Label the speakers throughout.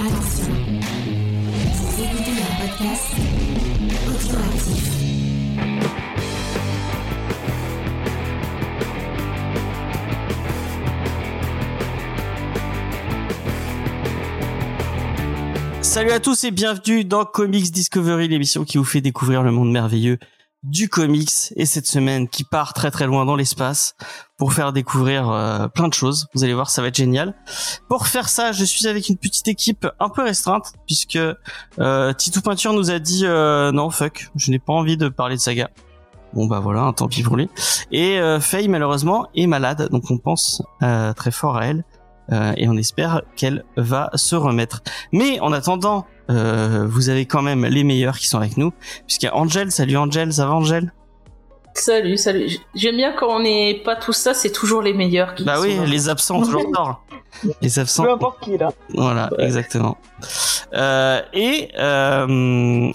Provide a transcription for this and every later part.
Speaker 1: Attention, écoutez un podcast.
Speaker 2: Salut à tous et bienvenue dans Comics Discovery, l'émission qui vous fait découvrir le monde merveilleux du comics et cette semaine qui part très très loin dans l'espace pour faire découvrir euh, plein de choses. Vous allez voir, ça va être génial. Pour faire ça, je suis avec une petite équipe un peu restreinte puisque euh, Titou Peinture nous a dit euh, non fuck, je n'ai pas envie de parler de saga. Bon bah voilà, hein, tant pis pour lui. Et euh, Faye malheureusement est malade, donc on pense euh, très fort à elle et on espère qu'elle va se remettre. Mais en attendant, vous avez quand même les meilleurs qui sont avec nous, puisqu'il y a Angel. Salut Angel, ça va Angel?
Speaker 3: Salut, salut. J'aime bien quand on n'est pas tous ça, c'est toujours les meilleurs qui
Speaker 2: Bah oui,
Speaker 3: là.
Speaker 2: les absents ont toujours tort. Les absents.
Speaker 4: Peu importe qui là.
Speaker 2: Voilà,
Speaker 3: Ouais.
Speaker 2: exactement. Euh, et euh,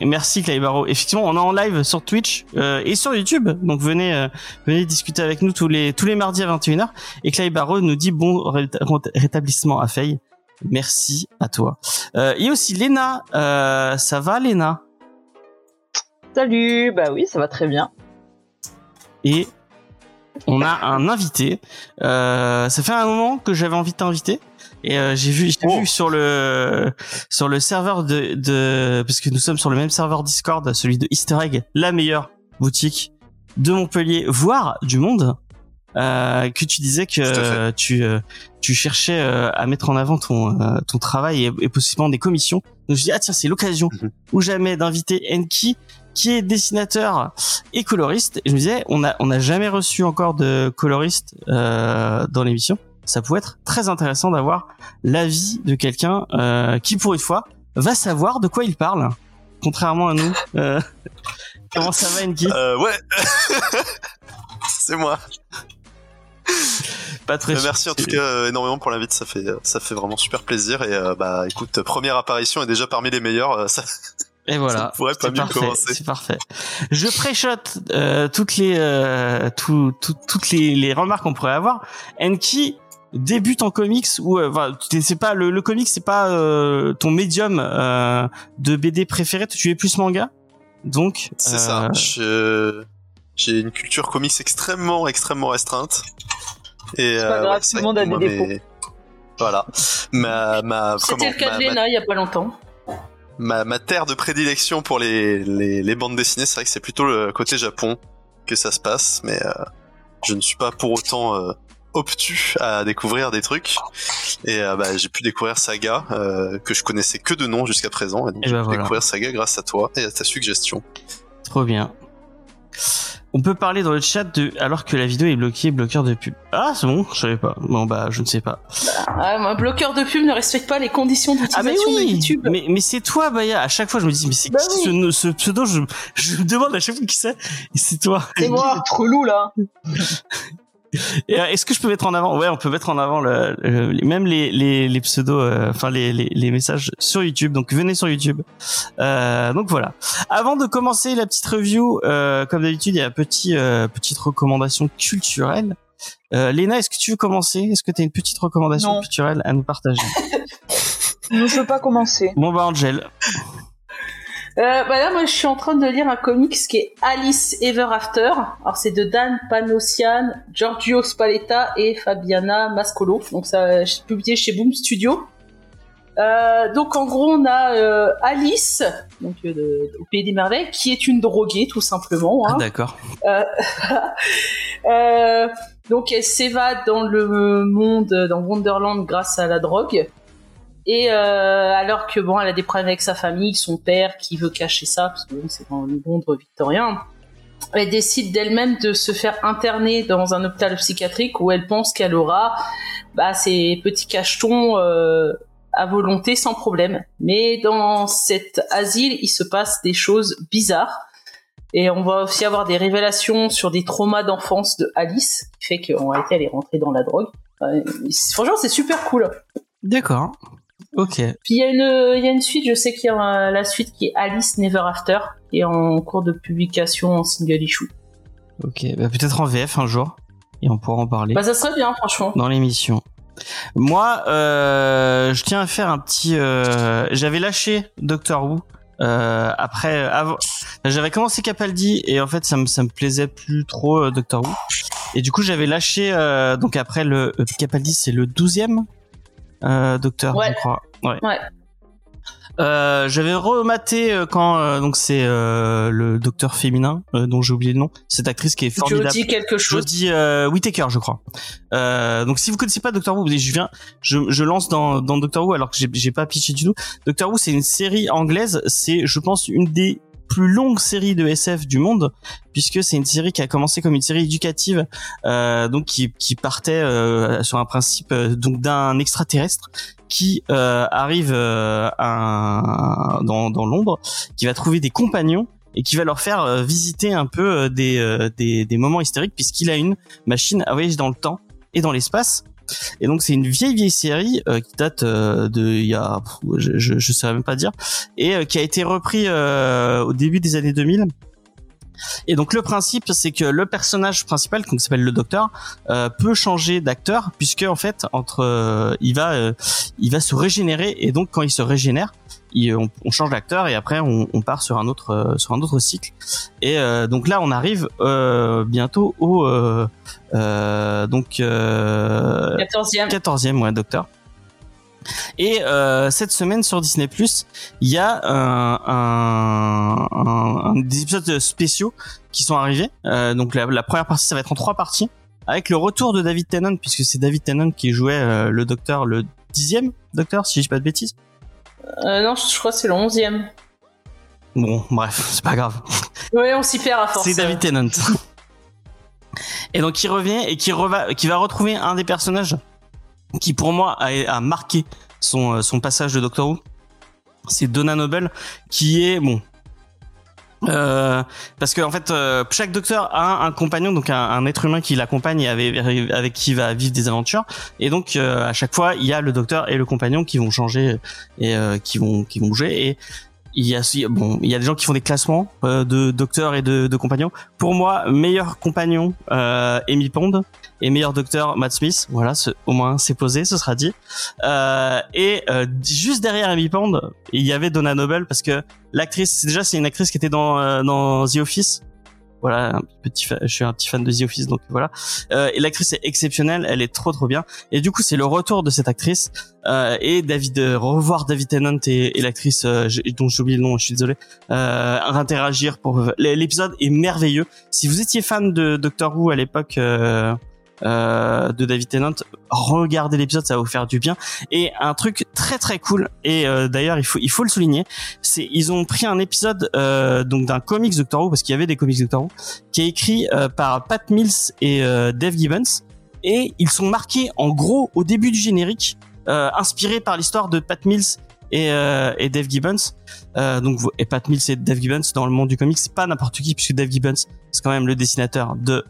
Speaker 2: merci Clay Barrow. Effectivement, on est en live sur Twitch euh, et sur YouTube, donc venez euh, venez discuter avec nous tous les tous les mardis à 21h. Et Clay Barrow nous dit bon ré- rétablissement à Faye. Merci à toi. Euh, et aussi Léna, euh, ça va Léna?
Speaker 4: Salut, bah oui, ça va très bien.
Speaker 2: Et on a un invité. Euh, ça fait un moment que j'avais envie de t'inviter. Et euh, j'ai vu, j'ai
Speaker 5: Oh.
Speaker 2: vu sur le sur le serveur de, de parce que nous sommes sur le même serveur Discord, celui de Easter Egg, la meilleure boutique de Montpellier, voire du monde, euh, que tu disais que tu euh, tu cherchais euh, à mettre en avant ton euh, ton travail et, et possiblement des commissions. Donc je dis ah tiens c'est l'occasion
Speaker 5: Mhm.
Speaker 2: ou jamais d'inviter Enki qui est dessinateur et coloriste. Et je me disais, on a on n'a jamais reçu encore de coloriste euh, dans l'émission. Ça pourrait être très intéressant d'avoir l'avis de quelqu'un euh, qui, pour une fois, va savoir de quoi il parle, contrairement à nous. Euh, comment ça va, Enki?
Speaker 5: Ouais. c'est moi.
Speaker 2: Pas très.
Speaker 5: Merci en tout cas énormément pour l'invite, ça fait ça fait vraiment super plaisir et bah écoute première apparition est déjà parmi les meilleures, ça,
Speaker 2: Et voilà.
Speaker 5: ça pourrait pas
Speaker 2: C'est
Speaker 5: mieux
Speaker 2: parfait,
Speaker 5: commencer.
Speaker 2: c'est parfait. Je préchote euh, toutes les euh, tout- tout- toutes les, les remarques qu'on pourrait avoir. Enki débute en comics ou euh, enfin, tu- c'est pas le, le comics c'est pas euh, ton médium euh, de BD préféré tu es plus manga? Donc
Speaker 5: C'est
Speaker 2: euh,
Speaker 5: ça. Je- J'ai une culture comics extrêmement extrêmement restreinte et
Speaker 4: pas
Speaker 5: euh,
Speaker 4: grave,
Speaker 5: ouais,
Speaker 4: tout
Speaker 5: c'est
Speaker 4: le monde a des défauts.
Speaker 5: Voilà. Ma ma
Speaker 3: C'était
Speaker 5: comment
Speaker 3: le cas
Speaker 5: ma-
Speaker 3: de Lena il y a pas longtemps.
Speaker 5: Ma, ma terre de prédilection pour les, les, les bandes dessinées, c'est vrai que c'est plutôt le côté Japon que ça se passe, mais euh, je ne suis pas pour autant euh, obtus à découvrir des trucs. Et euh, bah, j'ai pu découvrir Saga, que je connaissais que de nom jusqu'à présent. Et donc
Speaker 2: Et
Speaker 5: j'ai
Speaker 2: bah
Speaker 5: pu
Speaker 2: voilà.
Speaker 5: découvrir Saga grâce à toi et à ta suggestion.
Speaker 2: trop bien on peut parler dans le chat de alors que la vidéo est bloquée bloqueur de pub ah c'est bon je savais pas bon bah je ne sais pas
Speaker 3: Ah, moi, bloqueur de pub ne respecte pas les conditions
Speaker 2: Ah mais
Speaker 3: d'utilisation de
Speaker 2: oui,
Speaker 3: YouTube.
Speaker 2: mais, mais c'est toi Baya. À chaque fois je me dis mais c'est
Speaker 3: Bah
Speaker 2: qui
Speaker 3: oui.
Speaker 2: ce, ce pseudo? Je, je me demande à chaque fois qui c'est. Et c'est toi.
Speaker 4: C'est moi, trop relou là.
Speaker 2: Et, euh, Est-ce que je peux mettre en avant Ouais, on peut mettre en avant le, même les, les, les pseudos, euh, enfin les, les, les messages sur YouTube. Donc venez sur YouTube. Euh, donc voilà. Avant de commencer la petite review, euh, comme d'habitude, il y a une petit, euh, petite recommandation culturelle. Euh, Léna, est-ce que tu veux commencer? Est-ce que tu as une petite recommandation
Speaker 4: Non.
Speaker 2: culturelle à nous partager?
Speaker 4: Je ne peux pas commencer.
Speaker 2: Bon bah Angel.
Speaker 3: Euh, bah là, moi, je suis en train de lire un comics qui est Alice Ever After. Alors, c'est de Dan Panosian, Giorgio Spaletta et Fabiana Mascolo. Donc, ça, c'est publié chez Boom Studio. Euh, donc, en gros, on a euh, Alice, donc euh, de- au Pays des Merveilles, qui est une droguée, tout simplement.
Speaker 2: Ah,
Speaker 3: Hein.
Speaker 2: D'accord.
Speaker 3: Euh, donc elle s'évade dans le monde, dans Wonderland grâce à la drogue. Et euh, alors que bon, elle a des problèmes avec sa famille, son père qui veut cacher ça parce que bon, c'est dans le Londres victorien. Elle décide d'elle-même de se faire interner dans un hôpital psychiatrique où elle pense qu'elle aura bah, ses petits cachetons euh, à volonté sans problème. Mais dans cet asile, il se passe des choses bizarres. Et on va aussi avoir des révélations sur des traumas d'enfance de Alice, qui fait qu'en réalité, elle est rentrée dans la drogue. Franchement, c'est super cool.
Speaker 2: D'accord. Ok.
Speaker 3: Puis il y, a une- il y a une suite, je sais qu'il y a euh, la suite qui est Alice Never After, qui est en cours de publication en single issue.
Speaker 2: Ok. Bah, peut-être en VF un jour. Et on pourra en parler
Speaker 3: Bah ça serait bien, franchement.
Speaker 2: dans l'émission. Moi, euh, je tiens à faire un petit. euh, J'avais lâché Doctor Who. Euh, après, avant, j'avais commencé Capaldi et en fait ça me ça me plaisait plus trop euh, Doctor Who. Et du coup j'avais lâché euh, donc après le euh, Capaldi c'est le 12e euh, Docteur
Speaker 3: Ouais.
Speaker 2: je crois. Ouais.
Speaker 3: Ouais.
Speaker 2: Euh, j'avais rematé euh, quand euh, donc c'est euh, le Docteur féminin euh, dont j'ai oublié le nom cette actrice qui est formidable.
Speaker 3: Jodie quelque chose?
Speaker 2: Jodie euh, Whittaker, je crois. Euh, donc si vous connaissez pas Doctor Who, je viens, je, je lance dans, dans Doctor Who alors que j'ai- j'ai pas pitché du tout. Doctor Who, c'est une série anglaise. C'est, je pense, une des plus longues séries de SF du monde puisque c'est une série qui a commencé comme une série éducative euh, donc qui, qui partait euh, sur un principe euh, donc d'un extraterrestre qui euh, arrive euh, à- dans, dans Londres qui va trouver des compagnons et qui va leur faire euh, visiter un peu des, des, des moments historiques puisqu'il a une machine à voyager dans le temps et dans l'espace. Et donc c'est une vieille vieille série euh, qui date euh, de il y a je, je, je même pas dire et euh, qui a été repris euh, au début des années 2000. Et donc le principe c'est que le personnage principal qui s'appelle le docteur euh, peut changer d'acteur puisque en fait entre euh, il va euh, il va se régénérer et donc quand il se régénère il- on, on change d'acteur et après on, on part sur un autre euh, sur un autre cycle. Et euh, donc là on arrive euh, bientôt au donc euh,
Speaker 3: 14e.
Speaker 2: 14e ouais docteur. Et euh, cette semaine sur Disney Plus il y a un, un, un- un- des épisodes spéciaux qui sont arrivés. Euh, donc la, la première partie ça va être en trois parties avec le retour de David Tennant puisque c'est David Tennant qui jouait euh, le docteur le dixième docteur si je dis pas de bêtises
Speaker 3: non, je je crois que c'est le 11e.
Speaker 2: bon bref c'est pas grave
Speaker 3: Ouais, on s'y perd à force.
Speaker 2: C'est David Tennant. et donc il revient et qui, reva, qui va retrouver un des personnages qui pour moi a, a marqué son, euh, son passage de Doctor Who. C'est Donna Noble qui est bon. Euh, parce que en fait euh, chaque docteur a un, compagnon donc un, être humain qui l'accompagne avec, avec qui il va vivre des aventures. Et donc euh, à chaque fois il y a le docteur et le compagnon qui vont changer et qui vont qui et il y a bon il y a des gens qui font des classements euh, de docteurs et de, compagnons. Pour moi meilleur compagnon euh, Amy Pond et meilleur docteur Matt Smith voilà ce- au moins c'est posé ce sera dit. Euh, et euh, juste derrière Amy Pond il y avait Donna Noble parce que l'actrice déjà c'est une actrice qui était dans dans The Office voilà un petit je suis un petit fan de The Office donc voilà. Euh, et l'actrice est exceptionnelle elle est trop trop bien. Et du coup c'est le retour de cette actrice euh, et David euh, revoir David Tennant et, et l'actrice euh, dont j'ai oublié le nom je suis désolé interagir pour l'épisode est merveilleux. Si vous étiez fan de Doctor Who à l'époque euh, de David Tennant. Regardez l'épisode ça va vous faire du bien. Et un truc très très cool et euh, d'ailleurs il faut le souligner c'est ils ont pris un épisode euh, donc d'un comics Doctor Who parce qu'il y avait des comics Doctor Who qui est écrit euh, par Pat Mills et euh, Dave Gibbons. Et ils sont marqués en gros au début du générique inspirés par l'histoire de Pat Mills et, Dave Gibbons. Donc et Pat Mills et Dave Gibbons dans le monde du comics c'est pas n'importe qui puisque Dave Gibbons c'est quand même le dessinateur de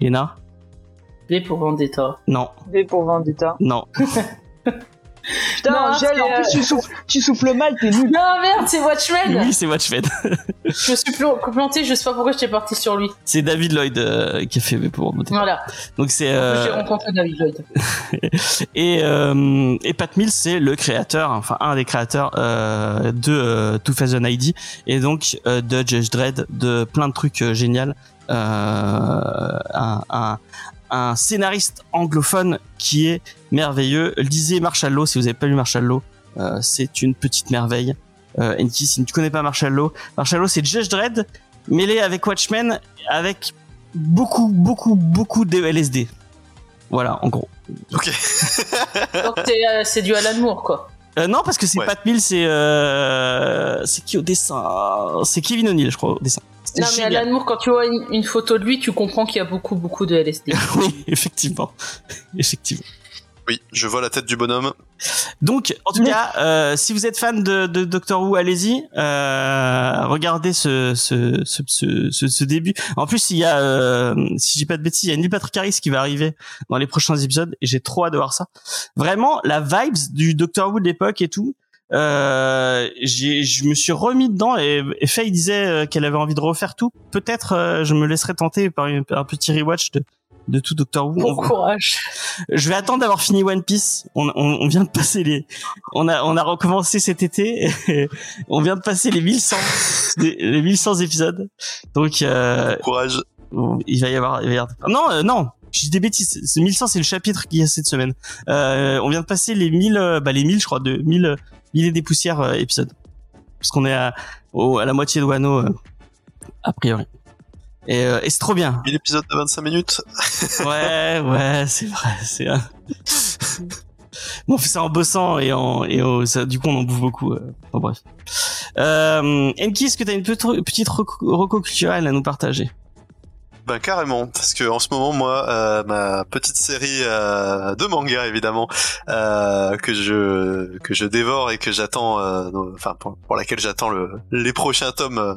Speaker 2: Lena
Speaker 3: V pour Vendetta.
Speaker 2: non
Speaker 4: V pour Vendetta.
Speaker 2: non
Speaker 4: Putain,
Speaker 3: Non,
Speaker 4: Angèle, en
Speaker 3: euh,
Speaker 4: plus tu souffles, tu souffles mal, t'es nul.
Speaker 3: Non, merde, c'est Watchmen
Speaker 2: oui c'est Watchmen
Speaker 3: Je me suis pl- planté, je sais pas pourquoi j'étais parti sur lui.
Speaker 2: c'est David Lloyd euh, qui a fait V pour Vendetta.
Speaker 3: Voilà.
Speaker 2: donc c'est
Speaker 3: J'ai
Speaker 2: euh,
Speaker 3: rencontré David Lloyd.
Speaker 2: et euh, et Pat Mills c'est le créateur enfin un des créateurs euh, de euh, 2000 ID et donc euh, de Judge Dredd de plein de trucs euh, géniaux euh, un, un un scénariste anglophone qui est merveilleux lisez Marshall Law si vous avez pas lu Marshall Law euh, c'est une petite merveille euh, Enki si tu connais pas Marshall Law Marshall Law c'est Judge Dredd mêlé avec Watchmen avec beaucoup beaucoup beaucoup de LSD voilà en gros
Speaker 5: Ok.
Speaker 3: Donc c'est euh, c'est du Alan Moore, quoi.
Speaker 2: Euh, non, parce que c'est
Speaker 5: Ouais.
Speaker 2: Pat Mills, c'est euh... c'est qui au dessin? C'est Kevin O'Neill, je crois, au dessin.
Speaker 3: Non, mais. Alan Moore, quand tu vois une, une photo de lui, tu comprends qu'il y a beaucoup, beaucoup de LSD.
Speaker 2: oui, effectivement, effectivement.
Speaker 5: Oui, je vois la tête du bonhomme.
Speaker 2: Donc, en tout cas, euh, si vous êtes fan de, de Doctor Who, allez-y, euh, regardez ce, ce, ce, ce, ce- début. En plus, il y a, euh, si je dis pas de bêtises, il y a Neil Patrick Harris qui va arriver dans les prochains épisodes et j'ai trop hâte de voir ça. Vraiment, la vibes du Doctor Who de l'époque et tout. Euh, j'ai, je me suis remis dedans et, et Faye disait euh, qu'elle avait envie de refaire tout. Peut-être, euh, je me laisserai tenter par une- un petit rewatch de de tout Doctor Who.
Speaker 3: Bon
Speaker 2: On-
Speaker 3: courage.
Speaker 2: je vais attendre d'avoir fini One Piece. On, on, on vient de passer les, on a, on a recommencé cet été. et on vient de passer les 1100, les, les 1100 épisodes. Donc, euh,
Speaker 5: Courage.
Speaker 2: il va y avoir, il va y avoir... non, euh, non. Je dis des bêtises. C'est 1100, c'est le chapitre qu'il y a cette semaine. Euh, on vient de passer les 1000, euh, bah les 1000, je crois, de 1000, 1000 et des poussières euh, épisodes. Parce qu'on est à, au- à la moitié de Wano, euh, a priori. Et, euh, et c'est trop bien.
Speaker 5: 1000 épisodes de 25 minutes.
Speaker 2: Ouais, ouais, c'est vrai. C'est un... On fait ça en bossant et en et au- ça, du coup on en bouffe beaucoup. euh. Enfin, bref. Euh, Enki, est-ce que t'as une petite petite reco reco culturelle à nous partager?
Speaker 5: Ben carrément, parce que en ce moment moi, euh, ma petite série euh, de manga évidemment euh, que je que je dévore et que j'attends, euh, enfin pour, pour laquelle j'attends le, les prochains tomes euh,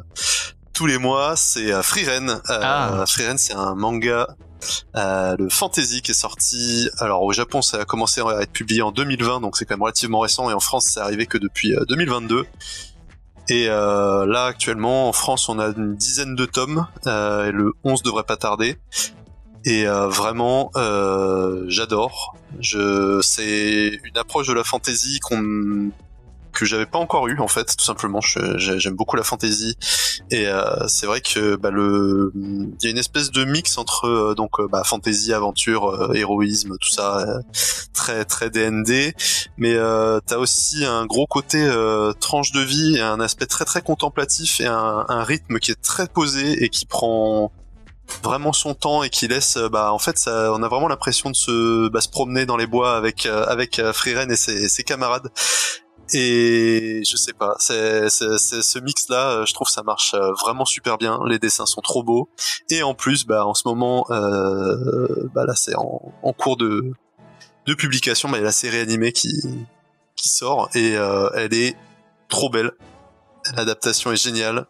Speaker 5: tous les mois, c'est euh, Frieren. Euh,
Speaker 2: Ah.
Speaker 5: Frieren, c'est un manga euh, de fantasy qui est sorti. Alors au Japon, ça a commencé à être publié en 2020, donc c'est quand même relativement récent, et en France, c'est arrivé que depuis euh, 2022. Et euh, là, actuellement, en France, on a une dizaine de tomes. Euh, et le 11 devrait pas tarder. Et euh, vraiment, j'adore. C'est une approche de la fantasy qu'on que j'avais pas encore eu en fait, tout simplement. J'aime beaucoup la fantasy. Et euh, c'est vrai que bah, le, il y a une espèce de mix entre euh, donc euh, bah, fantasy, aventure, euh, héroïsme, tout ça, euh, très très DND mais t'as aussi un gros côté tranche de vie et un aspect très très contemplatif et un, rythme qui est très posé et qui prend vraiment son temps et qui laisse bah en fait ça on a vraiment l'impression de se bah, se promener dans les bois avec euh, avec Frieren et ses camarades et je sais pas ce mix là je trouve ça marche euh, vraiment super bien. Les dessins sont trop beaux. Et en plus bah en ce moment euh, bah là c'est en, en cours de de publication bah, il y a la série animée qui qui sort. Et euh, elle est trop belle. L'adaptation est géniale.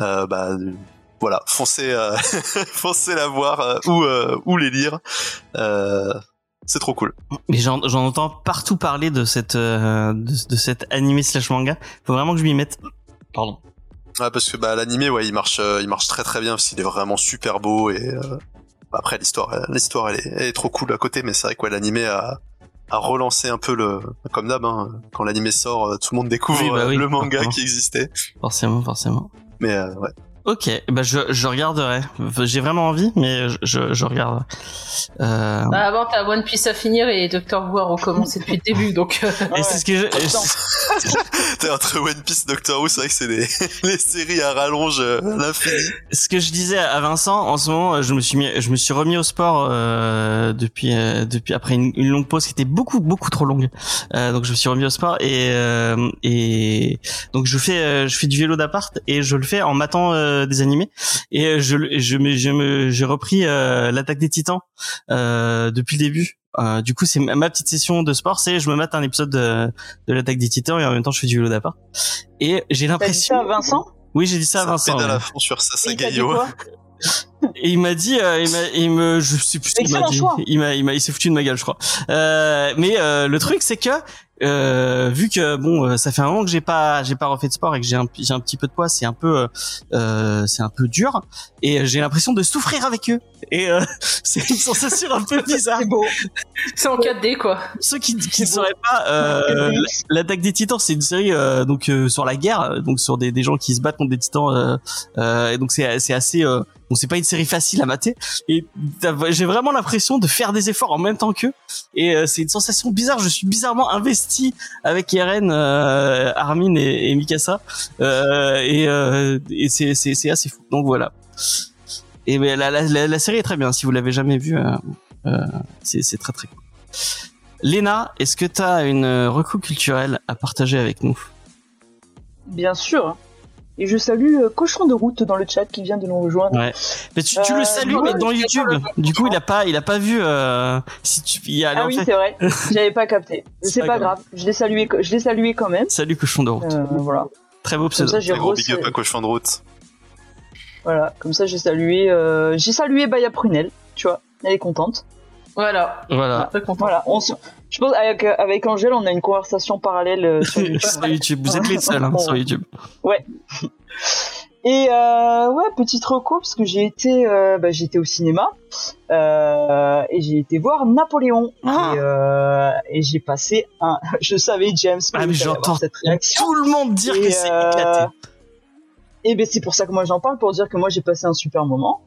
Speaker 5: Euh, bah euh, voilà. Foncez euh, foncez la voir euh, ou euh, ou les lire. Euh, c'est trop cool
Speaker 2: Mais j'en j'en entends partout parler de cette euh, de, de cet animé slash manga. Faut vraiment que je m'y mette. Pardon.
Speaker 5: Ouais, parce que bah l'animé ouais il marche euh, il marche très très bien parce qu'il est vraiment super beau et euh, bah, après l'histoire euh, l'histoire elle est, elle est trop cool à côté mais c'est vrai que ouais, l'animé a a relancé un peu le comme d'hab hein, quand l'animé sort tout le monde découvre
Speaker 2: Oui, bah oui,
Speaker 5: le manga
Speaker 2: forcément.
Speaker 5: qui existait
Speaker 2: Forcément, forcément.
Speaker 5: mais euh, ouais
Speaker 2: Ok, bah je, je regarderai. J'ai vraiment envie, mais je, je, je regarde. Euh...
Speaker 3: Bah, avant, t'as One Piece à finir et Doctor Who a recommencé depuis le début, donc. euh,
Speaker 2: et c'est ce que je,
Speaker 5: T'es entre One Piece Doctor Who c'est vrai que c'est des les séries à rallonge euh, à l'infini
Speaker 2: ce que je disais à Vincent, en ce moment, je me suis mis, je me suis remis au sport euh, depuis, euh, depuis après une, une longue pause qui était beaucoup, beaucoup trop longue. Euh, donc je me suis remis au sport et euh, et donc je fais, euh, je fais du vélo d'appart et je le fais en matant euh, des animés et euh, je, le- je me, je me, j'ai repris euh, l'attaque des Titans euh, depuis le début. Euh, du coup, c'est ma ma petite session de sport, c'est je me mate un épisode de, de l'attaque des Titans et en même temps je fais du vélo d'appart. Et j'ai l'impression.
Speaker 4: ça à Vincent?
Speaker 2: Oui, j'ai dit ça à
Speaker 5: ça
Speaker 2: Vincent.
Speaker 5: pédale
Speaker 2: ouais.
Speaker 5: à fond sur sa
Speaker 4: Et il
Speaker 2: Et m'a dit, euh, il m'a, il me, je sais plus ce qu'il m'a dit.
Speaker 4: choix.
Speaker 2: Il m'a, il m'a, il s'est foutu de ma gueule, je crois. Euh, mais euh, le truc, c'est que euh, vu que bon, euh, ça fait un moment que j'ai pas, j'ai pas refait de sport et que j'ai un, j'ai un petit peu de poids, c'est un peu, euh, euh, c'est un peu dur et j'ai l'impression de souffrir avec eux. Et euh, c'est une sensation un peu bizarre.
Speaker 4: C'est beau.
Speaker 3: C'est en 4D, quoi.
Speaker 2: Ceux qui, qui ne sauraient pas, euh, l'attaque des Titans, c'est une série euh, donc euh, sur la guerre, donc sur des, des gens qui se battent contre des Titans. Euh, euh, et donc c'est, c'est assez, euh, bon, c'est pas une série facile à mater. Et j'ai vraiment l'impression de faire des efforts en même temps qu'eux. Et euh, c'est une sensation bizarre. Je suis bizarrement investi avec Eren, euh, Armin et, et Mikasa. Euh, et euh, et c'est, assez fou. Donc voilà. Et mais la, la, la, la série est très bien. Si vous l'avez jamais vue, euh, c'est, très très cool. Léna, est-ce que tu as une euh, reco culturelle à partager avec nous?
Speaker 4: Bien sûr. Et je salue euh, Cochon de route dans le chat qui vient de nous rejoindre.
Speaker 2: Ouais. Mais tu, tu le
Speaker 4: Euh,
Speaker 2: salues mais dans YouTube. Du coup, il a pas, il a pas vu. Euh, si tu, il y a,
Speaker 4: Ah oui, c'est vrai. J'avais pas capté.
Speaker 2: C'est pas
Speaker 4: pas
Speaker 2: grave.
Speaker 4: grave. Je l'ai salué, je l'ai salué quand même.
Speaker 2: Salut cochon de route.
Speaker 4: Euh, voilà.
Speaker 2: Très beau
Speaker 4: Comme
Speaker 2: pseudo.
Speaker 4: ça, j'ai
Speaker 5: un gros big up à cochon de route
Speaker 4: voilà. Comme ça, j'ai salué, euh, j'ai salué Baya Prunel. Tu vois, elle est contente.
Speaker 3: Voilà.
Speaker 2: Voilà.
Speaker 4: Voilà. On se- Je pense avec avec Angèle, on a une conversation parallèle euh, sur YouTube.
Speaker 2: sur YouTube. Vous êtes les seuls hein, sur YouTube.
Speaker 4: Et euh, ouais, petite reco parce que j'ai été, euh, bah, été au cinéma euh, et j'ai été voir Napoléon
Speaker 2: Ah.
Speaker 4: et, euh, et j'ai passé un. Je savais James. que
Speaker 2: Ah, mais j'entends
Speaker 4: avoir cette réaction.
Speaker 2: Tout le monde dire
Speaker 4: Et,
Speaker 2: que c'est
Speaker 4: euh,
Speaker 2: éclaté.
Speaker 4: Et ben c'est pour ça que moi j'en parle pour dire que moi j'ai passé un super moment.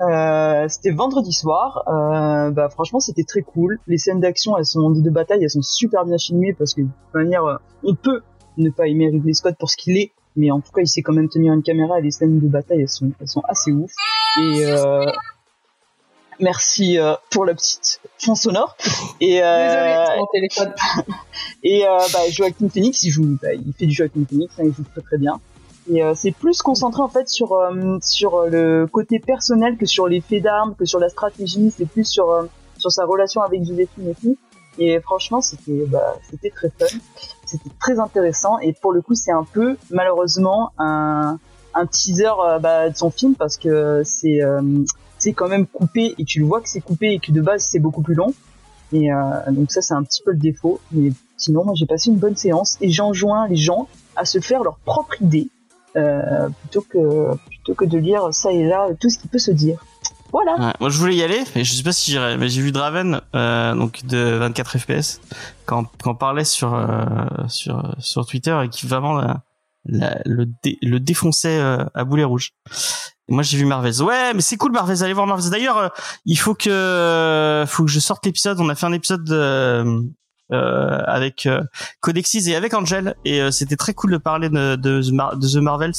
Speaker 4: Euh, c'était vendredi soir. Euh, bah franchement c'était très cool. Les scènes d'action, elles sont de bataille, elles sont super bien filmées parce que de toute manière euh, on peut ne pas aimer Ridley Scott pour ce qu'il est, mais en tout cas il sait quand même tenir une caméra et les scènes de bataille elles sont elles sont assez ouf. Et euh, merci euh, pour la petite fond sonore. Et euh,
Speaker 3: Désolé, c'est mon téléphone.
Speaker 4: et euh, bah, Joaquin Phoenix, il joue, bah, il fait du Joaquin Phoenix, hein, il joue très très bien. Et euh, c'est plus concentré en fait sur euh, sur le côté personnel que sur les faits d'armes, que sur la stratégie. C'est plus sur euh, sur sa relation avec Joséphine et tout. Et franchement, c'était bah, c'était très fun, c'était très intéressant. Et pour le coup, c'est un peu malheureusement un un teaser euh, bah, de son film parce que c'est euh, c'est quand même coupé et tu le vois que c'est coupé et que de base c'est beaucoup plus long. Et euh, donc ça, c'est un petit peu le défaut. Mais sinon, moi, j'ai passé une bonne séance et j'enjoins les gens à se faire leur propre idée euh, plutôt que plutôt que de lire ça et là tout ce qui peut se dire. Voilà.
Speaker 2: Moi je voulais y aller, mais je sais pas si j'irai. Mais j'ai vu Draven, euh, donc de 24 FPS, quand quand parlait sur euh, sur sur Twitter et qui vraiment la, le le défonçait euh, à boulet rouge. Moi j'ai vu Marvels. Ouais, mais c'est cool Marvels. Allez voir Marvels. D'ailleurs, euh, il faut que faut que je sorte l'épisode. On a fait un épisode euh, avec euh, Codexis et avec Angel, et euh, c'était très cool de parler de de, The Marvels.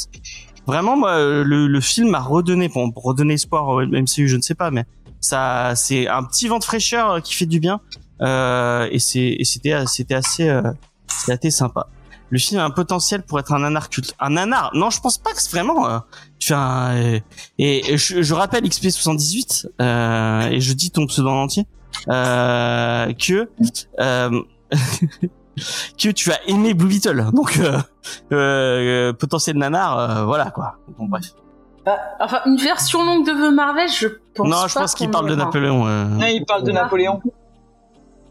Speaker 2: Vraiment, moi, euh, le, le film m'a redonné, bon, pour redonner espoir au MCU, je ne sais pas, mais ça, c'est un petit vent de fraîcheur euh, qui fait du bien, euh, et c'est, c'était, c'était assez, euh, c'était sympa. Le film a un potentiel pour être un nanar. Un nanar Non, je pense pas que c'est vraiment. Euh, tu fais un, euh, et, je, je rappelle XP78 euh, et je dis ton pseudo en entier euh, que euh, que tu as aimé Blue Beetle. Donc euh, euh, potentiel nanar, euh, voilà quoi. Bon bref.
Speaker 3: Bah, enfin, une version longue de The Marvel, je pense
Speaker 2: non, je
Speaker 3: pas
Speaker 2: pense qu'il parle de. Napoléon. euh.
Speaker 4: Ouais, il parle de
Speaker 3: Ah.
Speaker 4: Napoléon.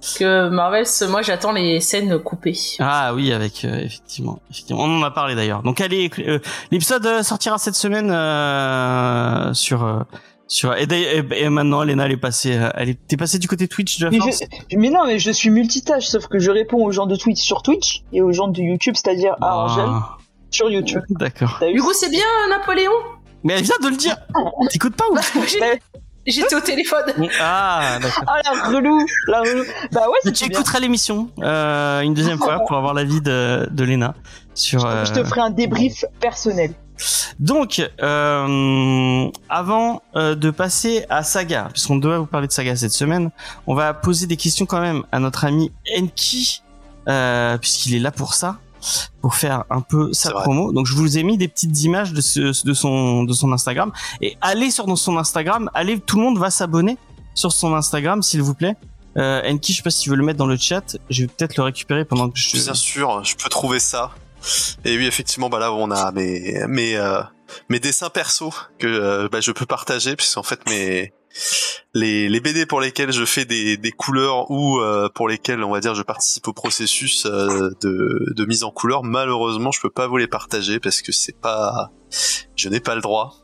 Speaker 3: Parce que Marvel, moi j'attends les scènes coupées.
Speaker 2: Ah oui, avec euh, effectivement, effectivement, on en a parlé d'ailleurs. Donc allez, euh, l'épisode sortira cette semaine euh, sur euh, sur et, d'ailleurs- et, et maintenant Elena elle est passée, euh, elle est t'es passée du côté Twitch de la
Speaker 4: Mais, je- mais non, mais je suis multitâche, sauf que je réponds aux gens de Twitch sur Twitch et aux gens de YouTube, c'est-à-dire à Angèle
Speaker 2: Ah,
Speaker 4: sur YouTube.
Speaker 2: D'accord.
Speaker 3: Du coup, c'est bien Napoléon?
Speaker 2: Mais elle vient de le dire. T'écoutes pas ou
Speaker 3: J'étais au téléphone.
Speaker 2: Ah d'accord.
Speaker 4: Ah la relou, la relou. Bah ouais,
Speaker 2: tu écouteras l'émission euh, une deuxième fois pour avoir l'avis de de Lena sur. euh,
Speaker 4: Je te ferai un débrief personnel.
Speaker 2: Donc, euh, avant euh, de passer à Saga, puisqu'on doit vous parler de Saga cette semaine, on va poser des questions quand même à notre ami Enki, euh, puisqu'il est là pour ça, pour faire un peu sa
Speaker 5: vrai.
Speaker 2: promo. Donc, je vous ai mis des petites images de, ce, de son de son Instagram et allez sur son Instagram, allez, tout le monde va s'abonner sur son Instagram, s'il vous plaît. Euh, Enki, je sais pas si tu veux le mettre dans le chat. Je vais peut-être le récupérer pendant que je.
Speaker 5: Bien sûr, je peux trouver ça. Et oui, effectivement, bah là, on a mes mes euh, mes dessins perso que euh, bah, je peux partager, puisqu'en fait mes les les BD pour lesquels je fais des des couleurs ou euh, pour lesquels on va dire je participe au processus de de mise en couleur, malheureusement, je peux pas vous les partager parce que c'est pas je n'ai pas le droit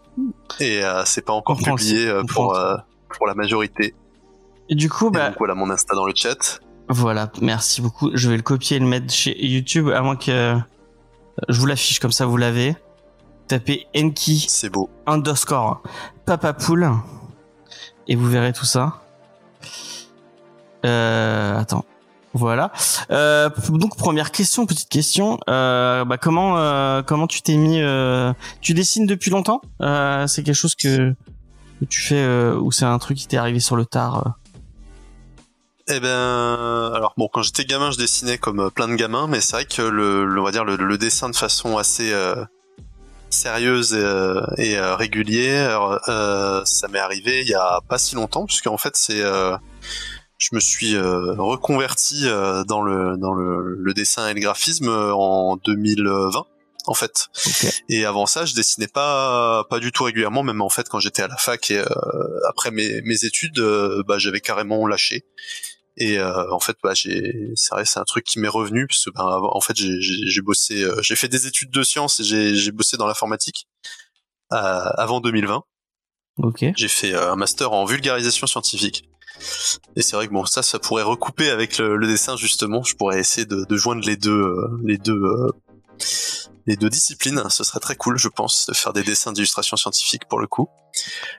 Speaker 5: et c'est pas encore publié pour pour la majorité.
Speaker 2: Et du coup,
Speaker 5: Et
Speaker 2: bah,
Speaker 5: donc voilà mon Insta dans le chat.
Speaker 2: Voilà, merci beaucoup. Je vais le copier et le mettre chez YouTube, à moins que je vous l'affiche comme ça, vous l'avez. Tapez Enki
Speaker 5: C'est beau.
Speaker 2: underscore Papa Poule et vous verrez tout ça. Euh, attends. Voilà. Euh, donc première question, petite question. Euh, bah, comment euh, comment tu t'es mis euh, Tu dessines depuis longtemps? Euh, C'est quelque chose que, que tu fais euh, ou c'est un truc qui t'est arrivé sur le tard
Speaker 5: Eh ben, alors bon, quand j'étais gamin, je dessinais comme euh, plein de gamins, mais c'est vrai que le, le- on va dire le, le dessin de façon assez euh, sérieuse et, euh, et, euh, régulière, euh, ça m'est arrivé il y a pas si longtemps, puisque en fait c'est, euh, je me suis euh, reconverti euh, dans le dans le, le dessin et le graphisme en 2020 en fait. Et avant ça, je dessinais pas pas du tout régulièrement, même en fait quand j'étais à la fac et euh, après mes, mes études, euh, bah, j'avais carrément lâché. Et euh, en fait, bah, j'ai, c'est vrai, c'est un truc qui m'est revenu parce que, bah, en fait, j'ai, j'ai, j'ai bossé, euh, j'ai fait des études de sciences et j'ai, j'ai bossé dans l'informatique. avant 2020.
Speaker 2: Ok.
Speaker 5: J'ai fait euh, un master en vulgarisation scientifique. Et c'est vrai que bon, ça, ça pourrait recouper avec le, le dessin justement. Je pourrais essayer de, de joindre les deux, euh, les deux, euh, les deux disciplines. Ce serait très cool, je pense, de faire des dessins d'illustration scientifique pour le coup.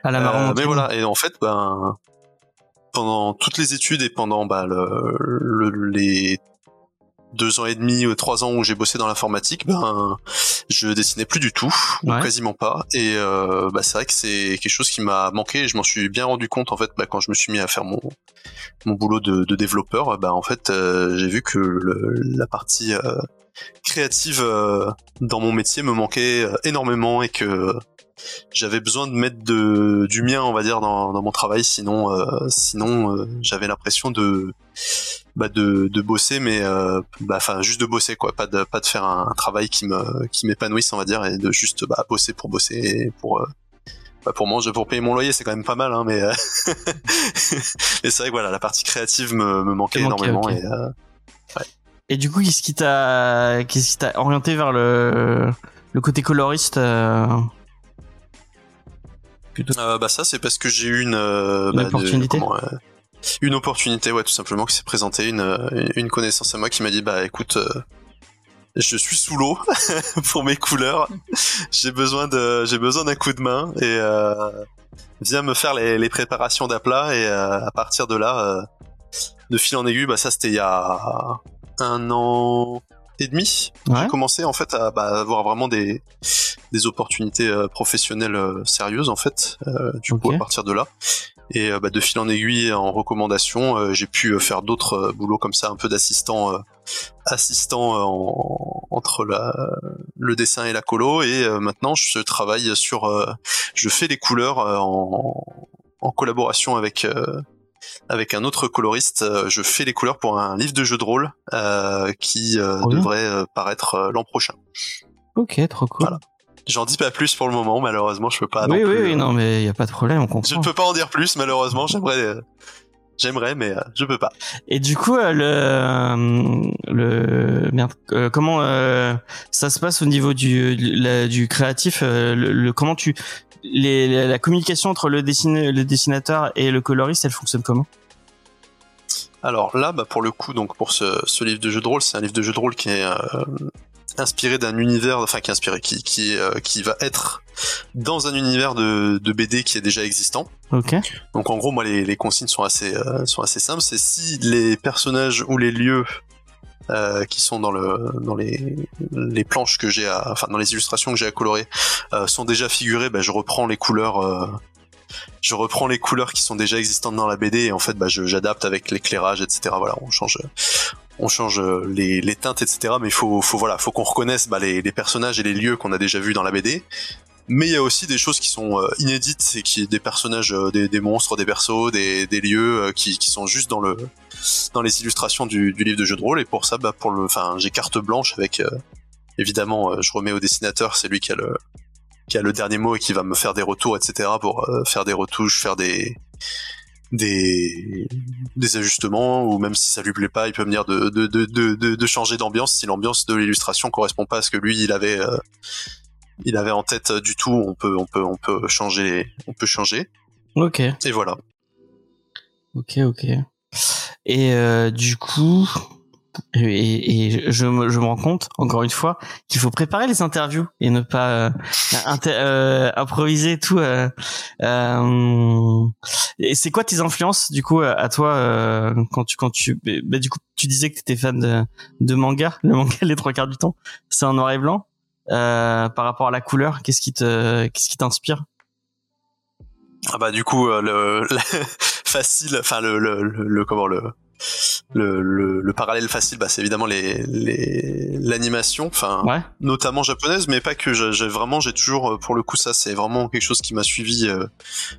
Speaker 2: À la
Speaker 5: Euh,
Speaker 2: marron.
Speaker 5: mais voilà, et en fait, ben, pendant toutes les études et pendant bah, le, le- les deux ans et demi ou trois ans où j'ai bossé dans l'informatique, ben, je dessinais plus du tout, ou quasiment pas. Et euh, bah, c'est vrai que c'est quelque chose qui m'a manqué. Et je m'en suis bien rendu compte en fait bah, quand je me suis mis à faire mon mon boulot de, de développeur. Bah, en fait, euh, j'ai vu que le- la partie euh, créative euh, dans mon métier me manquait euh, énormément et que j'avais besoin de mettre de, du mien, on va dire, dans, dans mon travail. Sinon, euh, sinon, euh, j'avais l'impression de, bah, de, de bosser, mais, euh, bah, enfin, juste de bosser, quoi. Pas de, pas de faire un, un travail qui me, qui m'épanouisse, on va dire, et de juste, bah, bosser pour bosser et pour, euh, bah, pour manger, pour payer mon loyer, c'est quand même pas mal, hein, mais, euh, mais c'est vrai que voilà, la partie créative me, me manquait énormément et, euh,
Speaker 2: Et du coup, qu'est-ce qui t'a, qu'est-ce qui t'a orienté vers le, le côté coloriste euh, Plutôt?
Speaker 5: Euh, bah ça c'est parce que j'ai eu une euh,
Speaker 2: Une
Speaker 5: bah, de-
Speaker 2: opportunité
Speaker 5: comment, une opportunité ouais tout simplement qui s'est présentée une une connaissance à moi qui m'a dit bah écoute je suis sous l'eau pour mes couleurs j'ai besoin de j'ai besoin d'un coup de main et euh, viens me faire les, les préparations d'aplat et euh, à partir de là euh, de fil en aiguille bah ça c'était il y a un an et demi
Speaker 2: Ouais.
Speaker 5: j'ai commencé en fait à bah, avoir vraiment des, des opportunités euh, professionnelles euh, sérieuses en fait euh, du coup à partir de là. Et bah, de fil en aiguille en recommandation j'ai pu faire d'autres boulots comme ça un peu d'assistant assistant en- entre la, le dessin et la colo. Et maintenant je travaille sur je fais les couleurs en, en collaboration avec avec un autre coloriste, euh, je fais les couleurs pour un livre de jeu de rôle euh, qui euh, devrait paraître l'an prochain.
Speaker 2: Ok, trop cool.
Speaker 5: Voilà. J'en dis pas plus pour le moment, malheureusement, je peux pas.
Speaker 2: oui,
Speaker 5: non
Speaker 2: oui,
Speaker 5: plus,
Speaker 2: oui,
Speaker 5: euh,
Speaker 2: non, mais y a pas de problème, on
Speaker 5: Je
Speaker 2: comprend.
Speaker 5: ne peux pas en dire plus, malheureusement. J'aimerais, euh, j'aimerais, mais euh, je peux pas.
Speaker 2: Et du coup, le, le, merde, comment ça se passe au niveau du, la- du créatif le, le- comment tu, les, la, communication entre le, dessine, le dessinateur et le coloriste, elle fonctionne comment?
Speaker 5: Alors là, bah, pour le coup, donc pour ce, ce livre de jeu de rôle, c'est un livre de jeu de rôle qui est euh, inspiré d'un univers, enfin qui est inspiré, qui qui euh, qui va être dans un univers de, de BD qui est déjà existant. Donc en gros, moi, les, les consignes sont assez, euh, sont assez simples. C'est si les personnages ou les lieux euh, qui sont dans le, dans les, planches que j'ai, à, dans les illustrations que j'ai à colorer, euh, sont déjà figurées, bah, je reprends les couleurs. euh, je reprends les couleurs qui sont déjà existantes dans la BD et en fait, bah, j'adapte avec l'éclairage, etc. Voilà, on change, les, teintes, etc. Mais il faut, faut voilà, faut qu'on reconnaisse bah, les personnages et les lieux qu'on a déjà vus dans la BD. Mais il y a aussi des choses qui sont euh, inédites, c'est qui des personnages, euh, des, des monstres, des persos, des, des lieux euh, qui, qui sont juste dans le dans les illustrations du, du livre de jeu de rôle. Et pour ça, bah, pour le, enfin, j'ai carte blanche avec euh, évidemment, je remets au dessinateur, c'est lui qui a le qui a le dernier mot et qui va me faire des retours, etc. pour euh, faire des retouches, faire des des des ajustements ou même si ça lui plaît pas, il peut de de de de, de- de changer d'ambiance si l'ambiance de l'illustration correspond pas à ce que lui il avait euh, il avait en tête euh, du tout. On peut on peut on peut changer on peut changer
Speaker 2: Ok.
Speaker 5: et voilà.
Speaker 2: Ok, ok. Et euh, du coup, et, et je, me, je me rends compte, encore une fois, qu'il faut préparer les interviews et ne pas euh, inter- euh, improviser tout. Euh, euh, et c'est quoi tes influences, du coup, à toi, euh, quand tu, quand tu, bah, du coup, tu disais que tu étais fan de, de manga, le manga les trois quarts du temps, c'est en noir et blanc. Euh, par rapport à la couleur, qu'est-ce qui te, qu'est-ce qui t'inspire?
Speaker 5: Ah bah du coup euh, le, le- facile, enfin le, le, le, comment le le, le, le parallèle facile, bah, c'est évidemment les les l'animation, enfin
Speaker 2: Ouais.
Speaker 5: notamment japonaise, mais pas que. J'ai vraiment, j'ai toujours, euh, pour le coup, ça c'est vraiment quelque chose qui m'a suivi euh,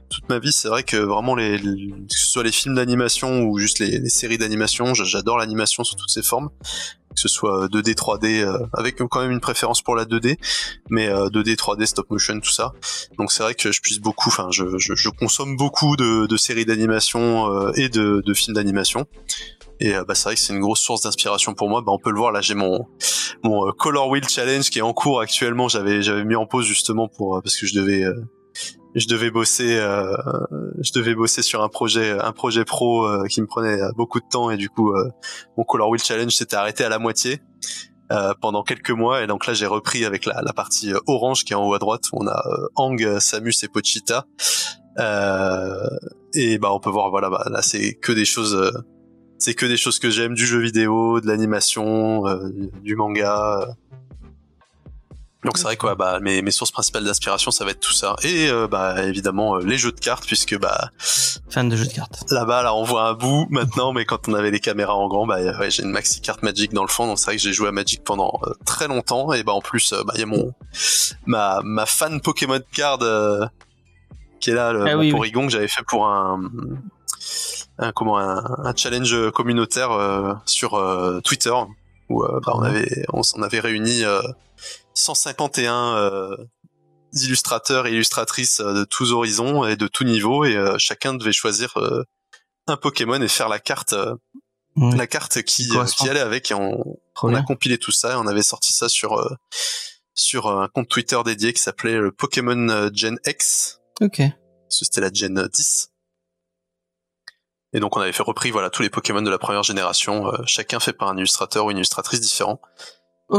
Speaker 5: toute ma vie. C'est vrai que vraiment les, les- que ce soit les films d'animation ou juste les, les séries d'animation, j'adore l'animation sous toutes ses formes. Que ce soit 2D, 3D, euh, avec quand même une préférence pour la 2D, mais euh, 2D, 3D, stop motion, tout ça. Donc c'est vrai que je puisse beaucoup, enfin je, je, je consomme beaucoup de, de séries d'animation euh, et de, de films d'animation. Et euh, bah, c'est vrai que c'est une grosse source d'inspiration pour moi. Bah, on peut le voir là, j'ai mon mon Color Wheel Challenge qui est en cours actuellement. J'avais j'avais mis en pause justement pour parce que je devais je devais bosser je devais bosser sur un projet un projet pro qui me prenait beaucoup de temps et du coup mon Color Wheel Challenge s'était arrêté à la moitié. Euh, pendant quelques mois et donc là j'ai repris avec la, la, partie orange qui est en haut à droite où on a euh, Ang, Samus et Pochita euh, et bah on peut voir voilà bah, là c'est que des choses c'est que des choses que j'aime du jeu vidéo de l'animation du manga donc c'est vrai quoi, bah mes, mes sources principales d'inspiration ça va être tout ça. Et euh, bah évidemment euh, les jeux de cartes puisque bah
Speaker 2: fan de jeux de cartes.
Speaker 5: Là-bas là on voit un bout maintenant mais quand on avait les caméras en grand bah ouais, j'ai une maxi carte Magic dans le fond. Donc c'est vrai que j'ai joué à Magic pendant euh, très longtemps. Et bah en plus bah il y a mon ma ma fan Pokémon card qui est là le ah Porygon que j'avais fait pour un un comment un, un challenge communautaire sur Twitter où bah, on avait on s'en avait réuni 151 euh, illustrateurs et illustratrices euh, de tous horizons et de tous niveaux et euh, chacun devait choisir un Pokémon et faire la carte la carte qui, qui allait avec et on, on a compilé tout ça et on avait sorti ça sur sur un compte Twitter dédié qui s'appelait le Pokémon Gen X.
Speaker 2: Ok.
Speaker 5: C'était la Gen 10. Et donc on avait fait repris voilà tous les Pokémon de la première génération, chacun fait par un illustrateur ou une illustratrice différent.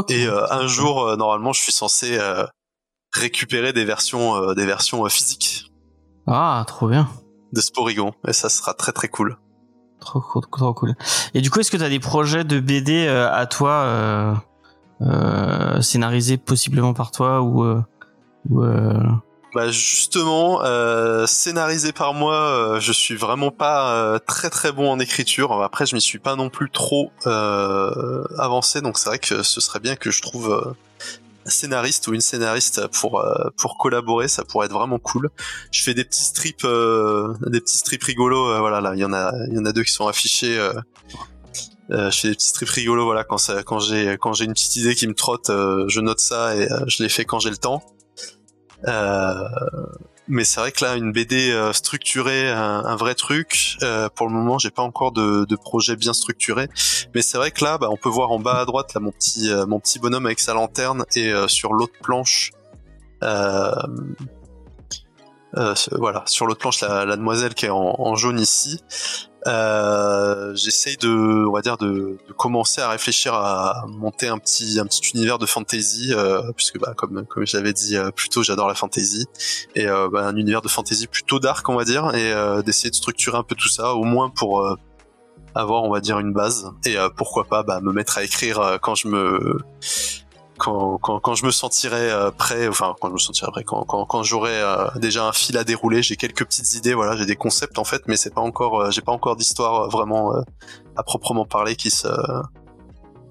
Speaker 5: Et euh, un jour, euh, normalement, je suis censé euh, récupérer des versions, des versions physiques.
Speaker 2: Ah, trop bien.
Speaker 5: De Sporigon, et ça sera très très cool.
Speaker 2: Trop, trop, trop cool. Et du coup, est-ce que tu as des projets de BD à toi scénarisés possiblement par toi ou, ou
Speaker 5: bah justement, euh, scénarisé par moi, euh, je suis vraiment pas euh, très très bon en écriture. Après, je m'y suis pas non plus trop euh, avancé, donc c'est vrai que ce serait bien que je trouve un scénariste ou une scénariste pour pour collaborer. Ça pourrait être vraiment cool. Je fais des petits strips, des petits strips rigolos. voilà, là, il y en a, il y en a deux qui sont affichés. je fais des petits strips rigolos. Voilà, quand ça, quand j'ai quand j'ai une petite idée qui me trotte, je note ça et je les fais quand j'ai le temps. Euh, mais c'est vrai que là, une BD euh, structurée, un, vrai truc. Euh, pour le moment, j'ai pas encore de, projet bien structuré. Mais c'est vrai que là, bah, on peut voir en bas à droite là mon petit bonhomme avec sa lanterne et sur l'autre planche. voilà, sur l'autre planche, la, demoiselle qui est en jaune ici. Euh, j'essaye de, on va dire, de, de, commencer à réfléchir à monter un petit, un petit univers de fantasy, euh, puisque bah, comme, comme je dit euh, plus tôt, j'adore la fantasy, et euh, bah, un univers de fantasy plutôt dark, on va dire, et euh, d'essayer de structurer un peu tout ça, au moins pour avoir, on va dire, une base, et pourquoi pas bah, me mettre à écrire quand je me quand, quand, quand, je me sentirai euh, prêt, enfin quand je me sentirai prêt, quand, quand, quand j'aurai euh, déjà un fil à dérouler, j'ai quelques petites idées, voilà, j'ai des concepts en fait, mais c'est pas encore, euh, j'ai pas encore d'histoire vraiment à proprement parler qui se,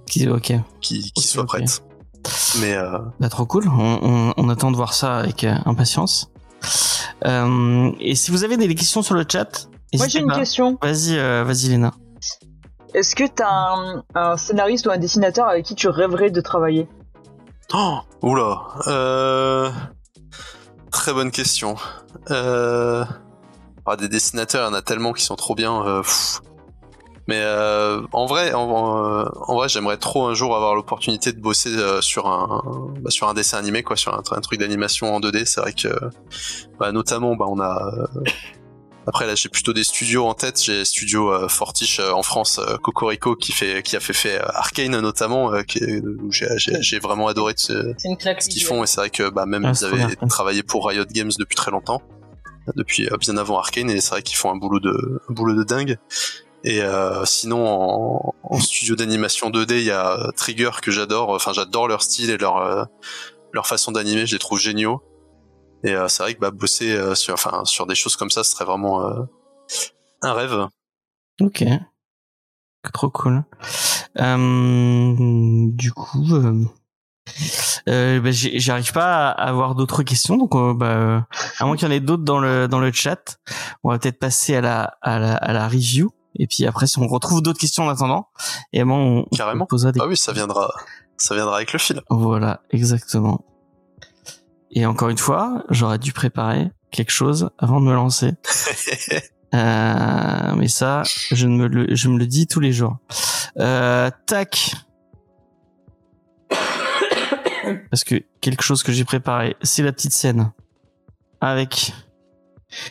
Speaker 2: qui, ok,
Speaker 5: qui, qui soit prête. Mais
Speaker 2: bah, trop cool, on, on, on, attend de voir ça avec impatience. et si vous avez des questions sur le chat,
Speaker 4: moi j'ai une question.
Speaker 2: Vas-y, vas-y Léna.
Speaker 4: Est-ce que t'as un, un scénariste ou un dessinateur avec qui tu rêverais de travailler?
Speaker 5: Oh, oula. Euh... Très bonne question. Euh... Ah, des dessinateurs, il y en a tellement qui sont trop bien. Euh, Mais en vrai, en, vrai, j'aimerais trop un jour avoir l'opportunité de bosser sur un bah, sur un dessin animé, quoi, sur un, truc d'animation en 2D. C'est vrai que, bah, notamment, bah, on a après là j'ai plutôt des studios en tête, j'ai studio euh, Fortiche euh, en France, euh, Cocorico qui fait qui a fait fait Arcane notamment, qui, où j'ai vraiment adoré ce, ce qu'ils font et c'est vrai que bah même ah, ils avaient travaillé pour Riot Games depuis très longtemps, depuis bien avant Arcane et c'est vrai qu'ils font un boulot de un boulot de dingue. Et sinon, en, en studio d'animation 2D, il y a Trigger que j'adore. Enfin, j'adore leur style et leur leur façon d'animer. Je les trouve géniaux. Et euh, c'est vrai que bah, bosser euh, sur, enfin, sur des choses comme ça, ce serait vraiment euh, un rêve.
Speaker 2: Ok. Trop cool. du coup, euh, bah, j'arrive pas à avoir d'autres questions, donc bah, à moins qu'il y en ait d'autres dans le dans le chat, on va peut-être passer à la, à la à la review. Et puis après, si on retrouve d'autres questions en attendant, et on,
Speaker 5: carrément.
Speaker 2: posera des...
Speaker 5: Ah oui, ça viendra, ça viendra avec le fil.
Speaker 2: Voilà, exactement. Et encore une fois, j'aurais dû préparer quelque chose avant de me lancer. euh, mais ça, je, me le, je me le dis tous les jours. Euh, tac. parce que quelque chose que j'ai préparé, c'est la petite scène avec.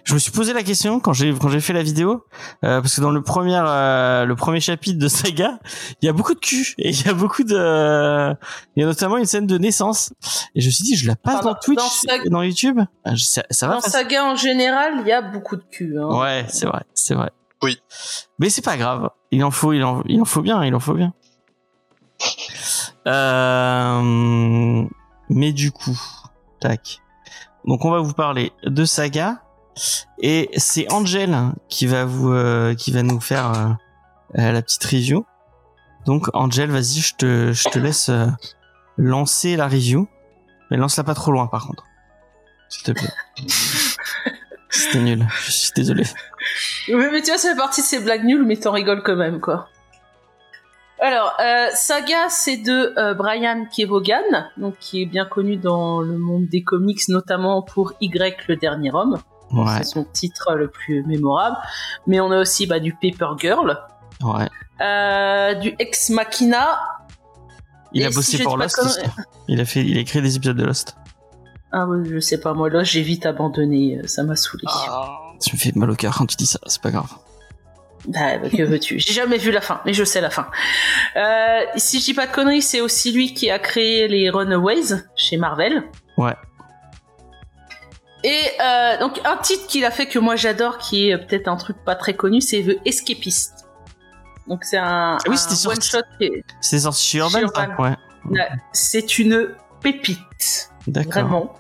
Speaker 2: Je me suis posé la question quand j'ai quand j'ai fait la vidéo euh, parce que dans le premier euh, le premier chapitre de Saga, il y a beaucoup de cul et il y a beaucoup de il y a notamment une scène de naissance et je me suis dit je la passe
Speaker 3: Pardon,
Speaker 2: dans Twitch
Speaker 3: dans Saga-
Speaker 2: dans YouTube Ah, ça, ça va
Speaker 3: Dans
Speaker 2: passer.
Speaker 3: Saga en général, il y a beaucoup de cul. Hein.
Speaker 2: Ouais, c'est vrai, c'est vrai.
Speaker 5: Oui.
Speaker 2: Mais c'est pas grave. Il en faut, il en, il en faut bien, il en faut bien. Euh, mais du coup, tac. Donc on va vous parler de Saga et c'est Angel qui va vous, euh, qui va nous faire euh, la petite review. Donc Angel, vas-y, je te, je te laisse euh, lancer la review, mais lance-la pas trop loin par contre, s'il te plaît. C'était nul. Je suis désolé.
Speaker 3: Mais tu vois, ça fait partie de ces blagues nulles, mais t'en rigoles quand même, quoi. Alors, euh, Saga, c'est de euh, Brian Kevogan, donc qui est bien connu dans le monde des comics, notamment pour Y, le dernier homme.
Speaker 2: Ouais,
Speaker 3: C'est son titre le plus mémorable. Mais on a aussi bah, du Paper Girl,
Speaker 2: ouais.
Speaker 3: euh, du Ex Machina.
Speaker 2: Il a bossé pour Lost. Il a fait, il a écrit des épisodes de Lost.
Speaker 3: Ah oui, je sais pas, moi là, j'ai vite abandonné, euh, ça m'a saoulé.
Speaker 2: Tu me fais mal au cœur quand tu dis ça, c'est pas grave.
Speaker 3: Bah, bah, que veux-tu? J'ai jamais vu la fin, mais je sais la fin. Euh, si je dis pas de conneries, c'est aussi lui qui a créé les Runaways chez Marvel.
Speaker 2: Ouais.
Speaker 3: Et euh, donc un titre qu'il a fait que moi j'adore, qui est peut-être un truc pas très connu, c'est The Escapist. Donc c'est un,
Speaker 2: Ah oui,
Speaker 3: un one shot. qui est-
Speaker 2: C'est sorti chez Urban,
Speaker 3: Urban.
Speaker 2: Ouais.
Speaker 3: C'est une pépite,
Speaker 2: D'accord.
Speaker 3: vraiment.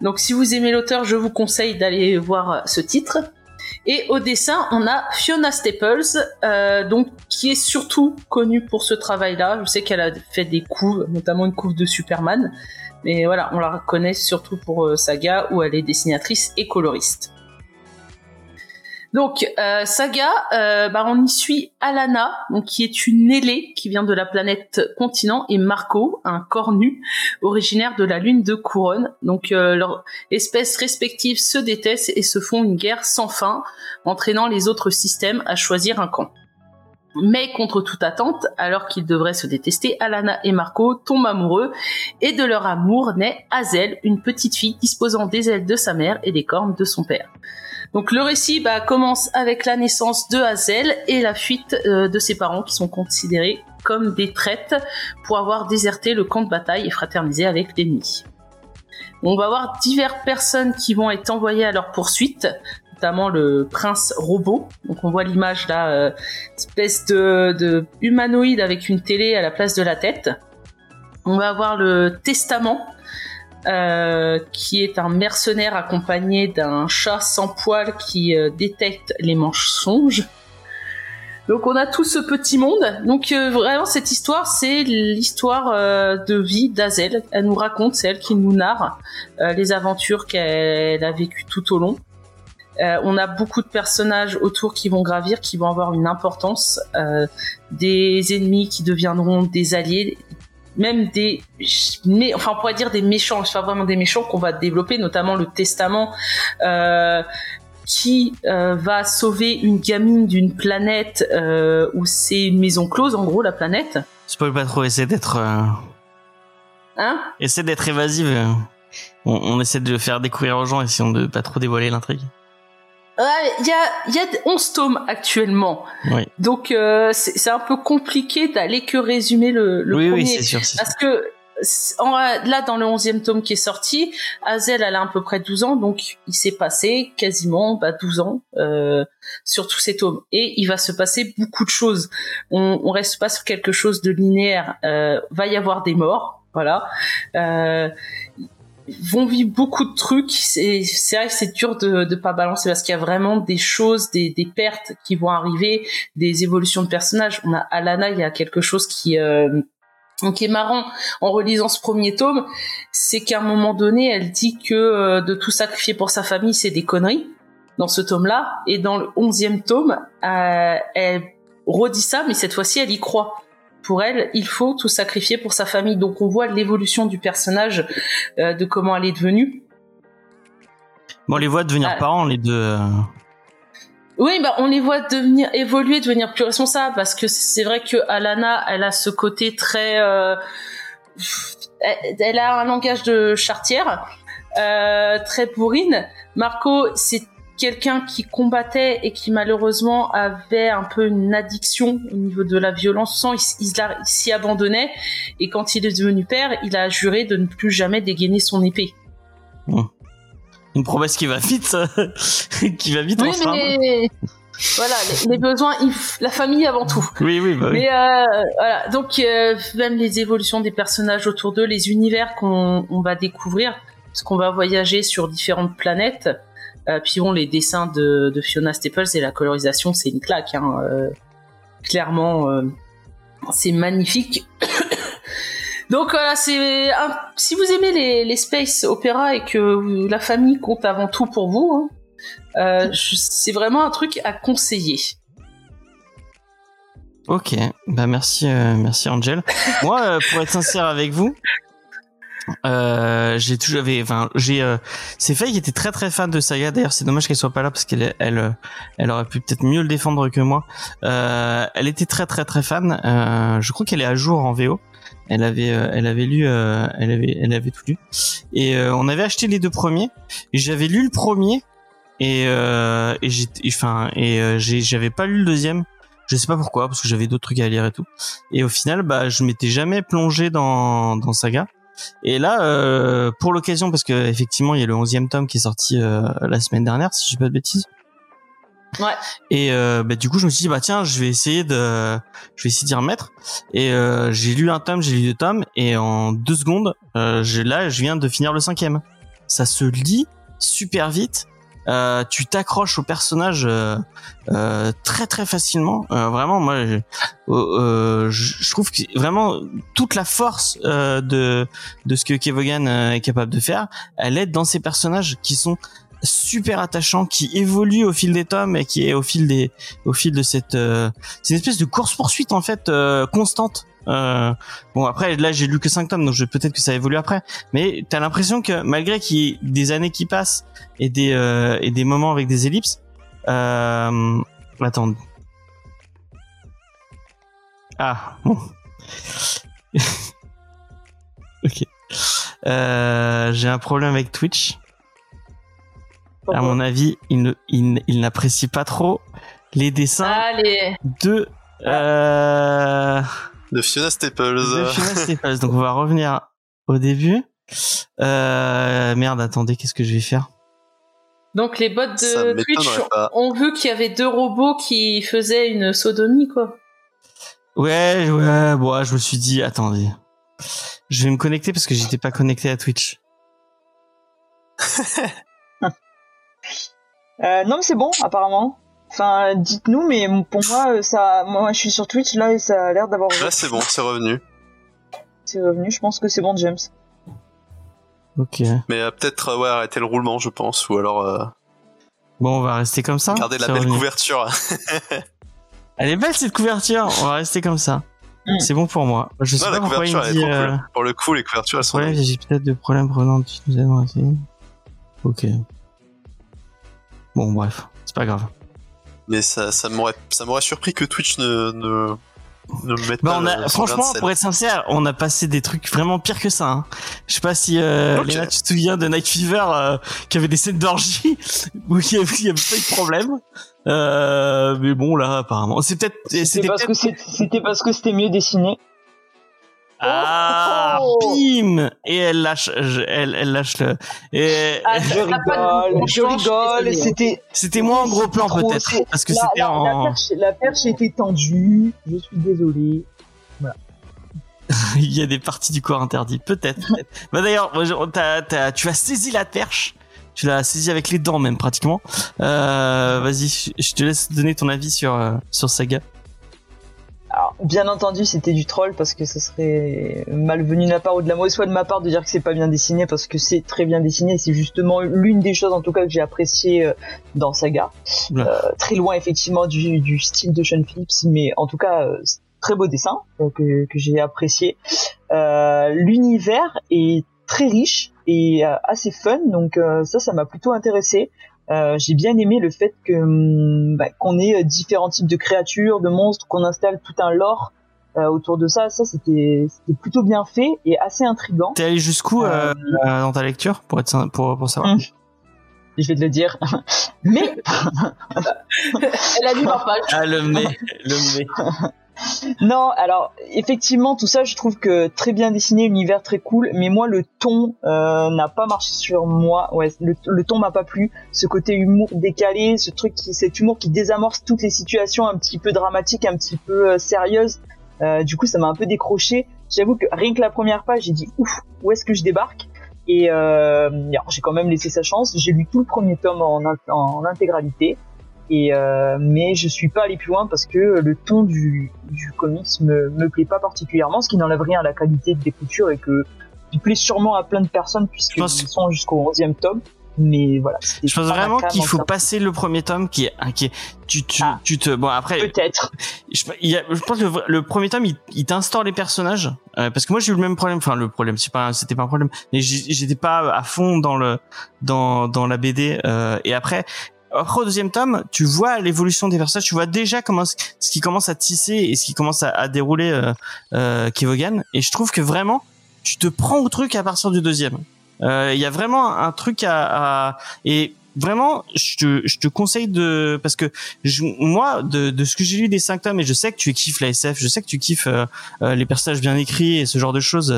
Speaker 3: Donc si vous aimez l'auteur, je vous conseille d'aller voir euh, ce titre. Et au dessin, on a Fiona Staples, euh, donc qui est surtout connue pour ce travail-là. Je sais qu'elle a fait des couves, notamment une couve de Superman, mais voilà, on la reconnaît surtout pour euh, Saga où elle est dessinatrice et coloriste. Donc euh, Saga, euh, bah, on y suit Alana, donc qui est une ailée qui vient de la planète continent, et Marco, un cornu originaire de la lune de Couronne. Donc euh, leurs espèces respectives se détestent et se font une guerre sans fin, entraînant les autres systèmes à choisir un camp. Mais contre toute attente, alors qu'ils devraient se détester, Alana et Marco tombent amoureux et de leur amour naît Hazel, une petite fille disposant des ailes de sa mère et des cornes de son père. Donc le récit bah, commence avec la naissance de Hazel et la fuite euh, de ses parents qui sont considérés comme des traites pour avoir déserté le camp de bataille et fraternisé avec l'ennemi. On va avoir diverses personnes qui vont être envoyées à leur poursuite, notamment le prince robot. Donc on voit l'image là, euh, espèce de, de humanoïde avec une télé à la place de la tête. On va avoir le testament, euh, qui est un mercenaire accompagné d'un chat sans poil qui euh, détecte les mensonges. Donc on a tout ce petit monde. Donc euh, vraiment cette histoire, c'est l'histoire de vie d'Azel. Elle nous raconte, c'est elle qui nous narre les aventures qu'elle a vécues tout au long. Euh, on a beaucoup de personnages autour qui vont gravir, qui vont avoir une importance, euh, des ennemis qui deviendront des alliés, même des, mais enfin on pourrait dire des méchants, c'est pas vraiment des méchants qu'on va développer, notamment le testament. Euh, qui euh, va sauver une gamine d'une planète euh, où c'est une maison close, en gros, la planète.
Speaker 2: Spoil pas trop, essaie d'être, euh,
Speaker 3: Hein?
Speaker 2: essaie d'être évasive. On, on essaie de le faire découvrir aux gens, essayons de pas trop dévoiler l'intrigue.
Speaker 3: Il y a, y a 11 tomes actuellement.
Speaker 2: Oui.
Speaker 3: Donc, euh, c'est un peu compliqué d'aller que résumer le, le
Speaker 2: oui,
Speaker 3: premier.
Speaker 2: oui, c'est sûr, c'est sûr.
Speaker 3: Parce que en- là, dans le 11e tome qui est sorti, Hazel, elle a à peu près 12 ans, donc il s'est passé quasiment bah, 12 ans euh, sur tous ces tomes. Et il va se passer beaucoup de choses. On, on reste pas sur quelque chose de linéaire. Euh, va y avoir des morts, voilà. Euh, vont vivre beaucoup de trucs. C'est vrai que c'est dur de de pas balancer parce qu'il y a vraiment des choses, des, des pertes qui vont arriver, des évolutions de personnages. On a Alana, il y a quelque chose qui euh, qui est marrant en relisant ce premier tome, c'est qu'à un moment donné, elle dit que euh, de tout sacrifier pour sa famille, c'est des conneries dans ce tome-là. Et dans le onzième tome, euh, elle redit ça, mais cette fois-ci, elle y croit. Pour elle, il faut tout sacrifier pour sa famille. Donc on voit l'évolution du personnage, euh, de comment elle est devenue.
Speaker 2: Bon, on les voit devenir
Speaker 3: Ah.
Speaker 2: parents, les deux. euh,
Speaker 3: Oui, bah on les voit devenir évoluer, devenir plus responsables parce que c'est vrai que Alana, elle a ce côté très euh, elle, elle a un langage de chartière euh, très bourrine. Marco, c'est quelqu'un qui combattait et qui malheureusement avait un peu une addiction au niveau de la violence sans il, il l'a- il s'y abandonnait. Et quand il est devenu père il a juré de ne plus jamais dégainer son épée.
Speaker 2: Une promesse qui va vite, qui va vite
Speaker 3: oui
Speaker 2: en
Speaker 3: mais voilà les, les besoins la famille avant tout.
Speaker 2: Oui, oui, bah oui.
Speaker 3: mais euh, voilà. Donc euh, même les évolutions des personnages autour d'eux les univers qu'on on va découvrir parce qu'on va voyager sur différentes planètes Euh, puis bon les dessins de, Fiona Staples et la colorisation c'est une claque hein, euh, clairement euh, c'est magnifique donc voilà c'est si vous aimez les, les space opéra et que la famille compte avant tout pour vous hein, euh, c'est vraiment un truc à conseiller
Speaker 2: Ok, bah merci, euh, merci Angel. Moi, euh, pour être sincère avec vous, euh, j'ai toujours, enfin, j'ai, euh, c'est Faye qui était très très fan de Saga. D'ailleurs, c'est dommage qu'elle soit pas là parce qu'elle, elle, euh, elle aurait pu peut-être mieux le défendre que moi. Euh, elle était très très très fan. Euh, je crois qu'elle est à jour en VO. Elle avait, elle avait lu, elle avait, elle avait tout lu. Et on avait acheté les deux premiers. J'avais lu le premier. Et, et j'ai, enfin, et j'avais pas lu le deuxième. Je sais pas pourquoi, parce que j'avais d'autres trucs à lire et tout. Et au final, bah, je m'étais jamais plongé dans, dans Saga. Et là, euh, pour l'occasion, parce que effectivement, il y a le 11e tome qui est sorti euh, la semaine dernière, si je dis pas de bêtises.
Speaker 3: Ouais.
Speaker 2: Et euh, bah, du coup, je me suis dit, bah tiens, je vais essayer de, je vais essayer d'y remettre. Et euh, j'ai lu un tome, j'ai lu deux tomes, et en deux secondes, euh, j'ai- là, je viens de finir le cinquième. Ça se lit super vite. Euh, tu t'accroches au personnage euh, euh, très très facilement. Euh, vraiment, moi, je, je trouve que vraiment toute la force de de ce que Kevogan est capable de faire, elle est dans ces personnages qui sont super attachants, qui évoluent au fil des tomes et qui est au fil des au fil de cette euh, c'est une espèce de course poursuite en fait euh, constante. Euh, bon après là j'ai lu que 5 tomes donc je peut-être que ça évolue après. Mais t'as l'impression que malgré qu'il y ait des années qui passent et des euh, et des moments avec des ellipses euh, attends. Ah bon. Ok. Euh, j'ai un problème avec Twitch. À mon avis il ne il, il n'apprécie pas trop les dessins
Speaker 3: allez.
Speaker 2: de euh,
Speaker 5: De Fiona Staples.
Speaker 2: de Fiona Staples. Donc on va revenir au début. Euh, merde, attendez, qu'est-ce que je vais faire?
Speaker 3: Donc les bots de Twitch ont vu qu'il y avait deux robots qui faisaient une sodomie quoi.
Speaker 2: Ouais, ouais, bon, je me suis dit, attendez, je vais me connecter parce que j'étais pas connecté à Twitch.
Speaker 4: Euh, non, mais c'est bon, apparemment. Enfin, dites-nous, mais pour moi, ça, moi, je suis sur Twitch là et ça a l'air d'avoir.
Speaker 5: Là, c'est bon, c'est revenu.
Speaker 4: C'est revenu. Je pense que c'est bon, James.
Speaker 2: Ok.
Speaker 5: Mais euh, peut-être euh, ouais, arrêter le roulement, je pense, ou alors euh,
Speaker 2: Bon, on va rester comme ça.
Speaker 5: garder la belle
Speaker 2: revenu.
Speaker 5: couverture.
Speaker 2: Elle est belle cette couverture. On va rester comme ça.
Speaker 4: Mm.
Speaker 2: C'est bon pour moi. Je sais
Speaker 5: non,
Speaker 2: pas
Speaker 5: la
Speaker 2: pourquoi il
Speaker 5: couverture, est
Speaker 2: dit.
Speaker 5: trop
Speaker 2: euh,
Speaker 5: cool. Pour le coup, les couvertures, elles sont dingues.
Speaker 2: j'ai peut-être de problèmes prenants. Tu nous. Ok. Bon, bref, c'est pas grave.
Speaker 5: Mais ça, ça m'aurait, ça m'aurait surpris que Twitch ne, ne, ne me mette
Speaker 2: Bah,
Speaker 5: pas
Speaker 2: on a, franchement, pour être sincère, on a passé des trucs vraiment pires que ça. Hein. Je sais pas si euh. Léna, tu te souviens de Night Fever euh, qui avait des scènes d'orgie où il y avait, il y avait pas eu de problème. Euh, mais bon, là, apparemment, c'est peut-être,
Speaker 4: parce c'était parce que c'était mieux dessiné.
Speaker 2: Ah,
Speaker 4: Oh.
Speaker 2: bim Et elle lâche, je- elle, elle lâche le. Et
Speaker 3: Ah,
Speaker 4: Je rigole, je rigole. C'était
Speaker 2: c'était moins en gros plan peut-être parce que
Speaker 4: la,
Speaker 2: c'était
Speaker 4: la- la
Speaker 2: en.
Speaker 4: perche, la perche était tendue. Je suis désolé.
Speaker 2: Il y a des parties du corps interdites, peut-être. peut-être. bah d'ailleurs, tu as saisi la perche. Tu l'as saisi avec les dents même pratiquement. Euh, Vas-y, je- je te laisse donner ton avis sur euh, sur Saga.
Speaker 4: Alors, bien entendu, c'était du troll parce que ce serait malvenu de ma part ou de la mauvaise foi de ma part de dire que c'est pas bien dessiné parce que c'est très bien dessiné. C'est justement l'une des choses en tout cas que j'ai apprécié euh, dans Saga. Euh, très loin effectivement du, du style de Sean Phillips, mais en tout cas euh, très beau dessin euh, que, que j'ai apprécié. Euh, L'univers est très riche et euh, assez fun, donc euh, ça, ça m'a plutôt intéressé. Euh, j'ai bien aimé le fait que hum, bah, qu'on ait euh, différents types de créatures, de monstres, qu'on installe tout un lore euh, autour de ça. Ça, c'était plutôt bien fait et assez intrigant.
Speaker 2: T'es allé jusqu'où
Speaker 4: Euh,
Speaker 2: euh, euh, dans ta lecture pour être pour pour savoir?
Speaker 4: Hum. Je vais te le dire. Mais
Speaker 3: Elle a lu ma page.
Speaker 2: Ah le mais le mais.
Speaker 4: non, alors effectivement, tout ça, je trouve que très bien dessiné, l'univers très cool. Mais moi, le ton euh, n'a pas marché sur moi. Ouais, le, le ton m'a pas plu. Ce côté humour décalé, ce truc, qui, cet humour qui désamorce toutes les situations un petit peu dramatiques, un petit peu euh, sérieuses. Euh, du coup, ça m'a un peu décroché. J'avoue que rien que la première page, j'ai dit ouf, où est-ce que je débarque? Et j'ai quand même laissé sa chance. J'ai lu tout le premier tome en intégralité. Et euh, mais je suis pas allé plus loin parce que le ton du, du comics me, me plaît pas particulièrement, ce qui n'enlève rien à la qualité d'écriture et que il plaît sûrement à plein de personnes puisqu'ils
Speaker 2: que-
Speaker 4: sont jusqu'au 11e tome. Mais voilà.
Speaker 2: Je pense vraiment qu'il faut passer le premier tome qui est ah, qui est tu tu
Speaker 4: Ah.
Speaker 2: tu te bon après
Speaker 4: Peut-être.
Speaker 2: je, il y a- je pense que le, le premier tome il, il t'instaure les personnages euh, parce que moi j'ai eu le même problème enfin le problème c'est pas c'était pas un problème mais j'étais pas à fond dans le dans dans la BD euh, et après au deuxième tome tu vois l'évolution des personnages tu vois déjà comment ce qui commence à tisser et ce qui commence à, à dérouler euh, euh, Kevogan et je trouve que vraiment tu te prends au truc à partir du deuxième. Euh, il y a vraiment un truc à, à et vraiment je te je te conseille de parce que je, moi, de, de ce que j'ai lu des cinq tomes, et je sais que tu kiffes la SF, je sais que tu kiffes euh, euh, les personnages bien écrits et ce genre de choses,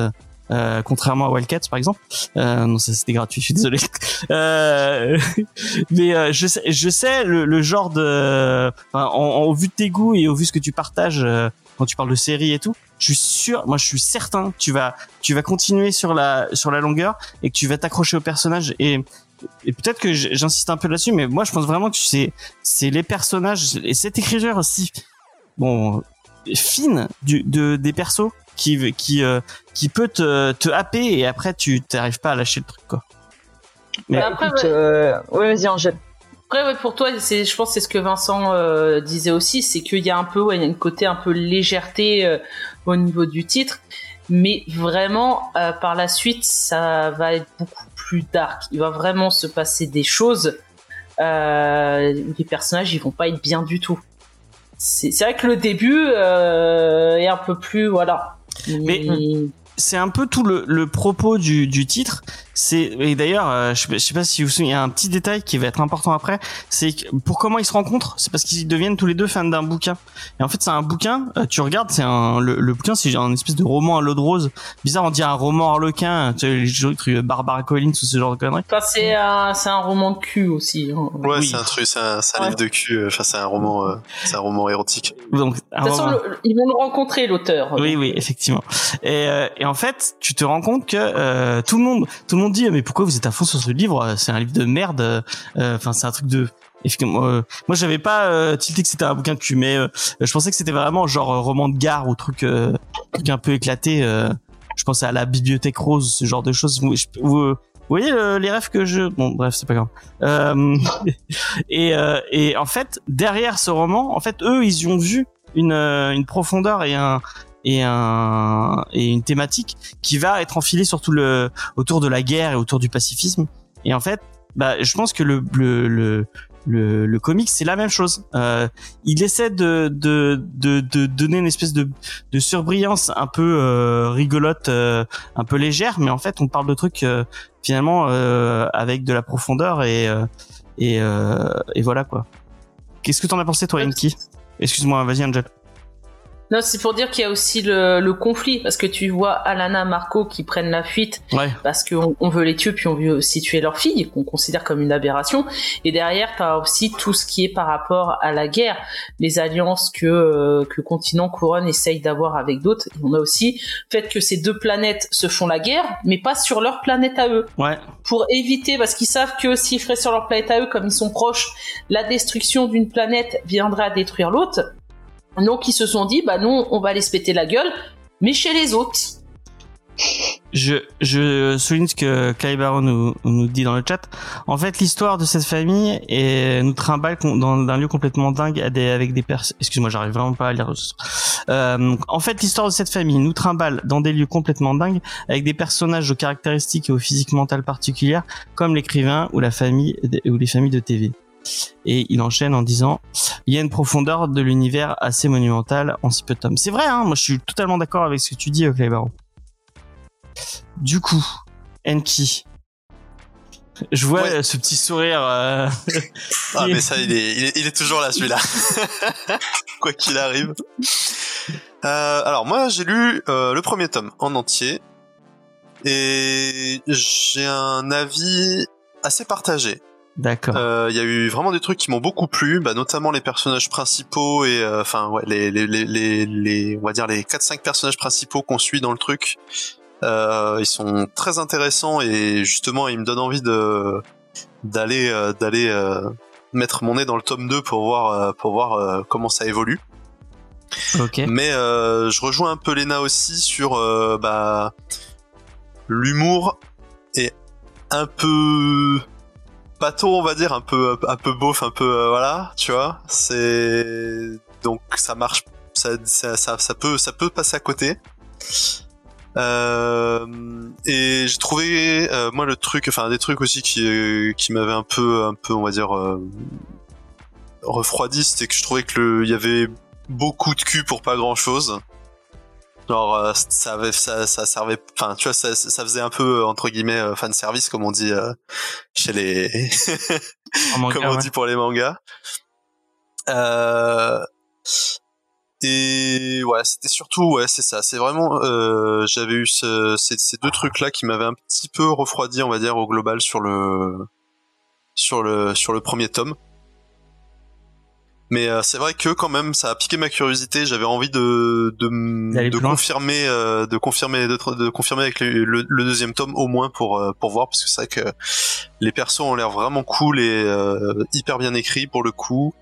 Speaker 2: euh, contrairement à Wildcats par exemple. Euh, non, ça c'était gratuit, je suis désolé. Euh, mais euh, je sais, je sais le, le genre de, enfin, en, au vu de tes goûts et au vu de ce que tu partages euh, quand tu parles de séries et tout, je suis sûr, moi je suis certain, tu vas, tu vas continuer sur la sur la longueur et que tu vas t'accrocher au personnage et et peut-être que j'insiste un peu là-dessus, mais moi je pense vraiment que c'est c'est les personnages et cette écriture aussi bon fine du de des persos qui qui euh, qui peut te te happer et après tu t'arrives pas à lâcher le truc quoi. Mais
Speaker 3: Bah, après,
Speaker 4: Écoute,
Speaker 3: ouais.
Speaker 4: euh, ouais, vas-y Angèle.
Speaker 3: Après, ouais, pour toi, c'est, je pense que c'est ce que Vincent euh, disait aussi, c'est qu'il y a un peu, ouais, il y a une côté un peu légèreté euh, au niveau du titre, mais vraiment, euh, par la suite, ça va être beaucoup plus dark. Il va vraiment se passer des choses. Euh, les personnages, ils vont pas être bien du tout. C'est, c'est vrai que le début euh, est un peu plus, voilà.
Speaker 2: Mais- c'est un peu tout le, le propos du, du titre. C'est et d'ailleurs, euh, je, sais pas- je sais pas si vous vous souvenez, il y a un petit détail qui va être important après. C'est que pour comment ils se rencontrent, c'est parce qu'ils deviennent tous les deux fans d'un bouquin. Et en fait, c'est un bouquin. euh, tu regardes, c'est un le, le bouquin, c'est un espèce de roman à l'eau de rose. Bizarre, on dirait un roman harlequin. Tu sais, les jeux- trucs Barbara Collins ou ce genre de conneries.
Speaker 3: Enfin, c'est un, c'est un roman de cul aussi. hein.
Speaker 5: Ouais,
Speaker 2: Oui.
Speaker 5: c'est un truc, c'est un, c'est un
Speaker 3: Ouais.
Speaker 5: livre de cul. euh, Enfin, c'est un roman, euh, c'est un roman érotique.
Speaker 2: Donc, un
Speaker 3: De toute façon, le- ils vont le rencontrer, l'auteur.
Speaker 2: Oui, oui, effectivement. Et, euh, et en fait, tu te rends compte que euh, tout le monde, tout le monde dit mais pourquoi vous êtes à fond sur ce livre? Euh, C'est un livre de merde. euh, Enfin, c'est un truc de. Euh, moi j'avais pas euh, tilté que c'était un bouquin cul, mais euh, je pensais que c'était vraiment genre euh, roman de gare ou truc, euh, truc un peu éclaté. euh, je pensais à la bibliothèque rose, ce genre de choses. Vous, voyez euh, les rêves que je. Bon, bref, c'est pas grave. Euh, et, euh, et en fait, derrière ce roman, en fait, eux, ils y ont vu une, euh, une profondeur et un et un et une thématique qui va être enfilée surtout le autour de la guerre et autour du pacifisme. Et en fait, bah, je pense que le le le le, le comics c'est la même chose. Euh, il essaie de, de de de donner une espèce de de surbrillance un peu euh, rigolote, euh, un peu légère, mais en fait on parle de trucs euh, finalement euh, avec de la profondeur et euh, et euh, et voilà quoi. Qu'est-ce que t'en as pensé toi, Inky Excuse-moi, vas-y Angel.
Speaker 3: Non, c'est pour dire qu'il y a aussi le, le conflit, parce que tu vois Alana, Marco qui prennent la fuite
Speaker 2: Ouais.
Speaker 3: parce qu'on on veut les tuer, puis on veut aussi tuer leur fille, qu'on considère comme une aberration. Et derrière, t'as aussi tout ce qui est par rapport à la guerre, les alliances que euh, que Continent Couronne essaye d'avoir avec d'autres. Et on a aussi le fait que ces deux planètes se font la guerre, mais pas sur leur planète à eux
Speaker 2: Ouais.
Speaker 3: pour éviter, parce qu'ils savent que s'ils feraient sur leur planète à eux, comme ils sont proches, la destruction d'une planète viendra à détruire l'autre. Donc ils se sont dit, bah non, on va se péter la gueule, mais chez les autres.
Speaker 2: Je, je souligne ce que Kai Baron nous, nous dit dans le chat. En fait, l'histoire de cette famille est, nous trimballe con- dans un lieu complètement dingue avec des personnes. Excuse-moi, j'arrive vraiment pas à lire. Euh, en fait, l'histoire de cette famille nous trimballe dans des lieux complètement dingues avec des personnages aux caractéristiques et aux physiques mentales particulières, comme l'écrivain ou la famille ou les familles de TV. Et il enchaîne en disant il y a une profondeur de l'univers assez monumentale en si peu de tomes. C'est vrai, hein, moi je suis totalement d'accord avec ce que tu dis, euh, Clébaro. Du coup, Enki. Je vois
Speaker 5: Ouais.
Speaker 2: euh, ce petit sourire. euh,
Speaker 5: Ah, mais ça, il est, il est, il est toujours là, celui-là. Quoi qu'il arrive. Euh, alors, moi, j'ai lu euh, le premier tome en entier. Et j'ai un avis assez partagé.
Speaker 2: D'accord.
Speaker 5: Euh, Il y a eu vraiment des trucs qui m'ont beaucoup plu, bah, notamment les personnages principaux et euh, enfin ouais les, les, les, on va dire les 4-5 personnages principaux qu'on suit dans le truc. Euh, ils sont très intéressants et justement ils me donnent envie de d'aller d'aller mettre mon nez dans le tome 2 pour voir pour voir comment ça évolue. Mais je rejoins un peu Lena aussi sur bah, l'humour est un peu bateau, on va dire, un peu un peu beauf, un peu euh, voilà, tu vois. C'est donc ça marche, ça, ça, ça, peut ça peut passer à côté. Euh, et j'ai trouvé euh, moi le truc, enfin des trucs aussi qui euh, qui m'avaient un peu un peu on va dire refroidi, c'était que je trouvais que le il y avait beaucoup de cul pour pas grand chose. Genre euh, ça avait ça, ça servait enfin tu vois ça, ça faisait un peu euh, entre guillemets euh, fan service comme on dit euh, chez les
Speaker 2: manga,
Speaker 5: comme on
Speaker 2: ouais.
Speaker 5: dit pour les mangas. Euh, et ouais, c'était surtout ouais, c'est ça, c'est vraiment euh, j'avais eu ce, ces, ces deux trucs là qui m'avaient un petit peu refroidi, on va dire au global sur le sur le sur le premier tome. Mais euh, c'est vrai que quand même ça a piqué ma curiosité, j'avais envie de de, de confirmer euh, de confirmer de, de confirmer avec le, le- le deuxième tome au moins pour euh, pour voir parce que c'est vrai que les persos ont l'air vraiment cool et euh, hyper bien écrits pour le coup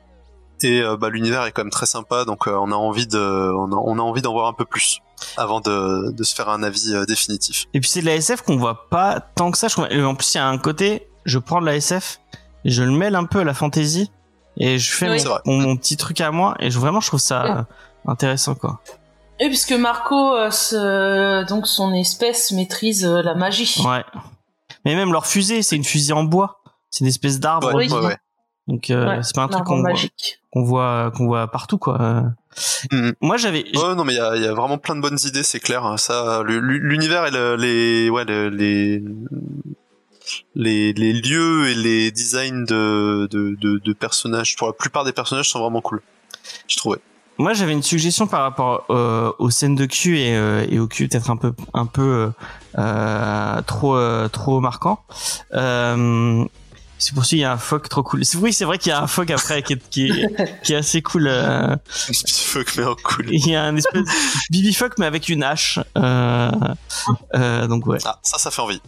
Speaker 5: et euh, bah, l'univers est quand même très sympa donc euh, on a envie de on a, on a envie d'en voir un peu plus avant de, de se faire un avis définitif.
Speaker 2: Et puis c'est de la SF qu'on voit pas tant que ça. Je en plus, il y a un côté, je prends de la SF, je le mêle un peu à la fantasy, et je fais
Speaker 3: Oui.
Speaker 2: Mon, mon petit truc à moi, et je, vraiment, je trouve ça
Speaker 3: Ouais.
Speaker 2: euh, intéressant, quoi.
Speaker 3: Et puisque Marco, euh, ce- donc son espèce maîtrise euh, la magie.
Speaker 2: Ouais. Mais même leur fusée, c'est une fusée en bois. C'est une espèce d'arbre.
Speaker 5: Ouais,
Speaker 3: Oui.
Speaker 5: ouais, ouais.
Speaker 2: Donc euh,
Speaker 3: Ouais,
Speaker 2: c'est pas un truc qu'on voit,
Speaker 3: magique.
Speaker 2: qu'on voit qu'on voit partout, quoi. Euh,
Speaker 5: Mhm.
Speaker 2: Moi, j'avais.
Speaker 5: Ouais, non, mais il y a, y a vraiment plein de bonnes idées, c'est clair. hein. Ça, l'univers et le- les, ouais, le- les, les, les lieux et les designs de, de, de, de personnages, pour la plupart des personnages, sont vraiment cool. Je trouvais.
Speaker 2: Moi, j'avais une suggestion par rapport euh, aux scènes de cul et, euh, et au cul peut-être un peu un peu euh, trop trop marquant. C'est pour ça qu'il y a un phoque trop cool. Oui, c'est vrai qu'il y a un phoque après qui est qui est, qui est assez cool. euh,
Speaker 5: Fuck, mais en cool.
Speaker 2: il y a un espèce de Bibi phoque mais avec une hache. Donc ouais.
Speaker 5: Ah, ça, ça fait envie.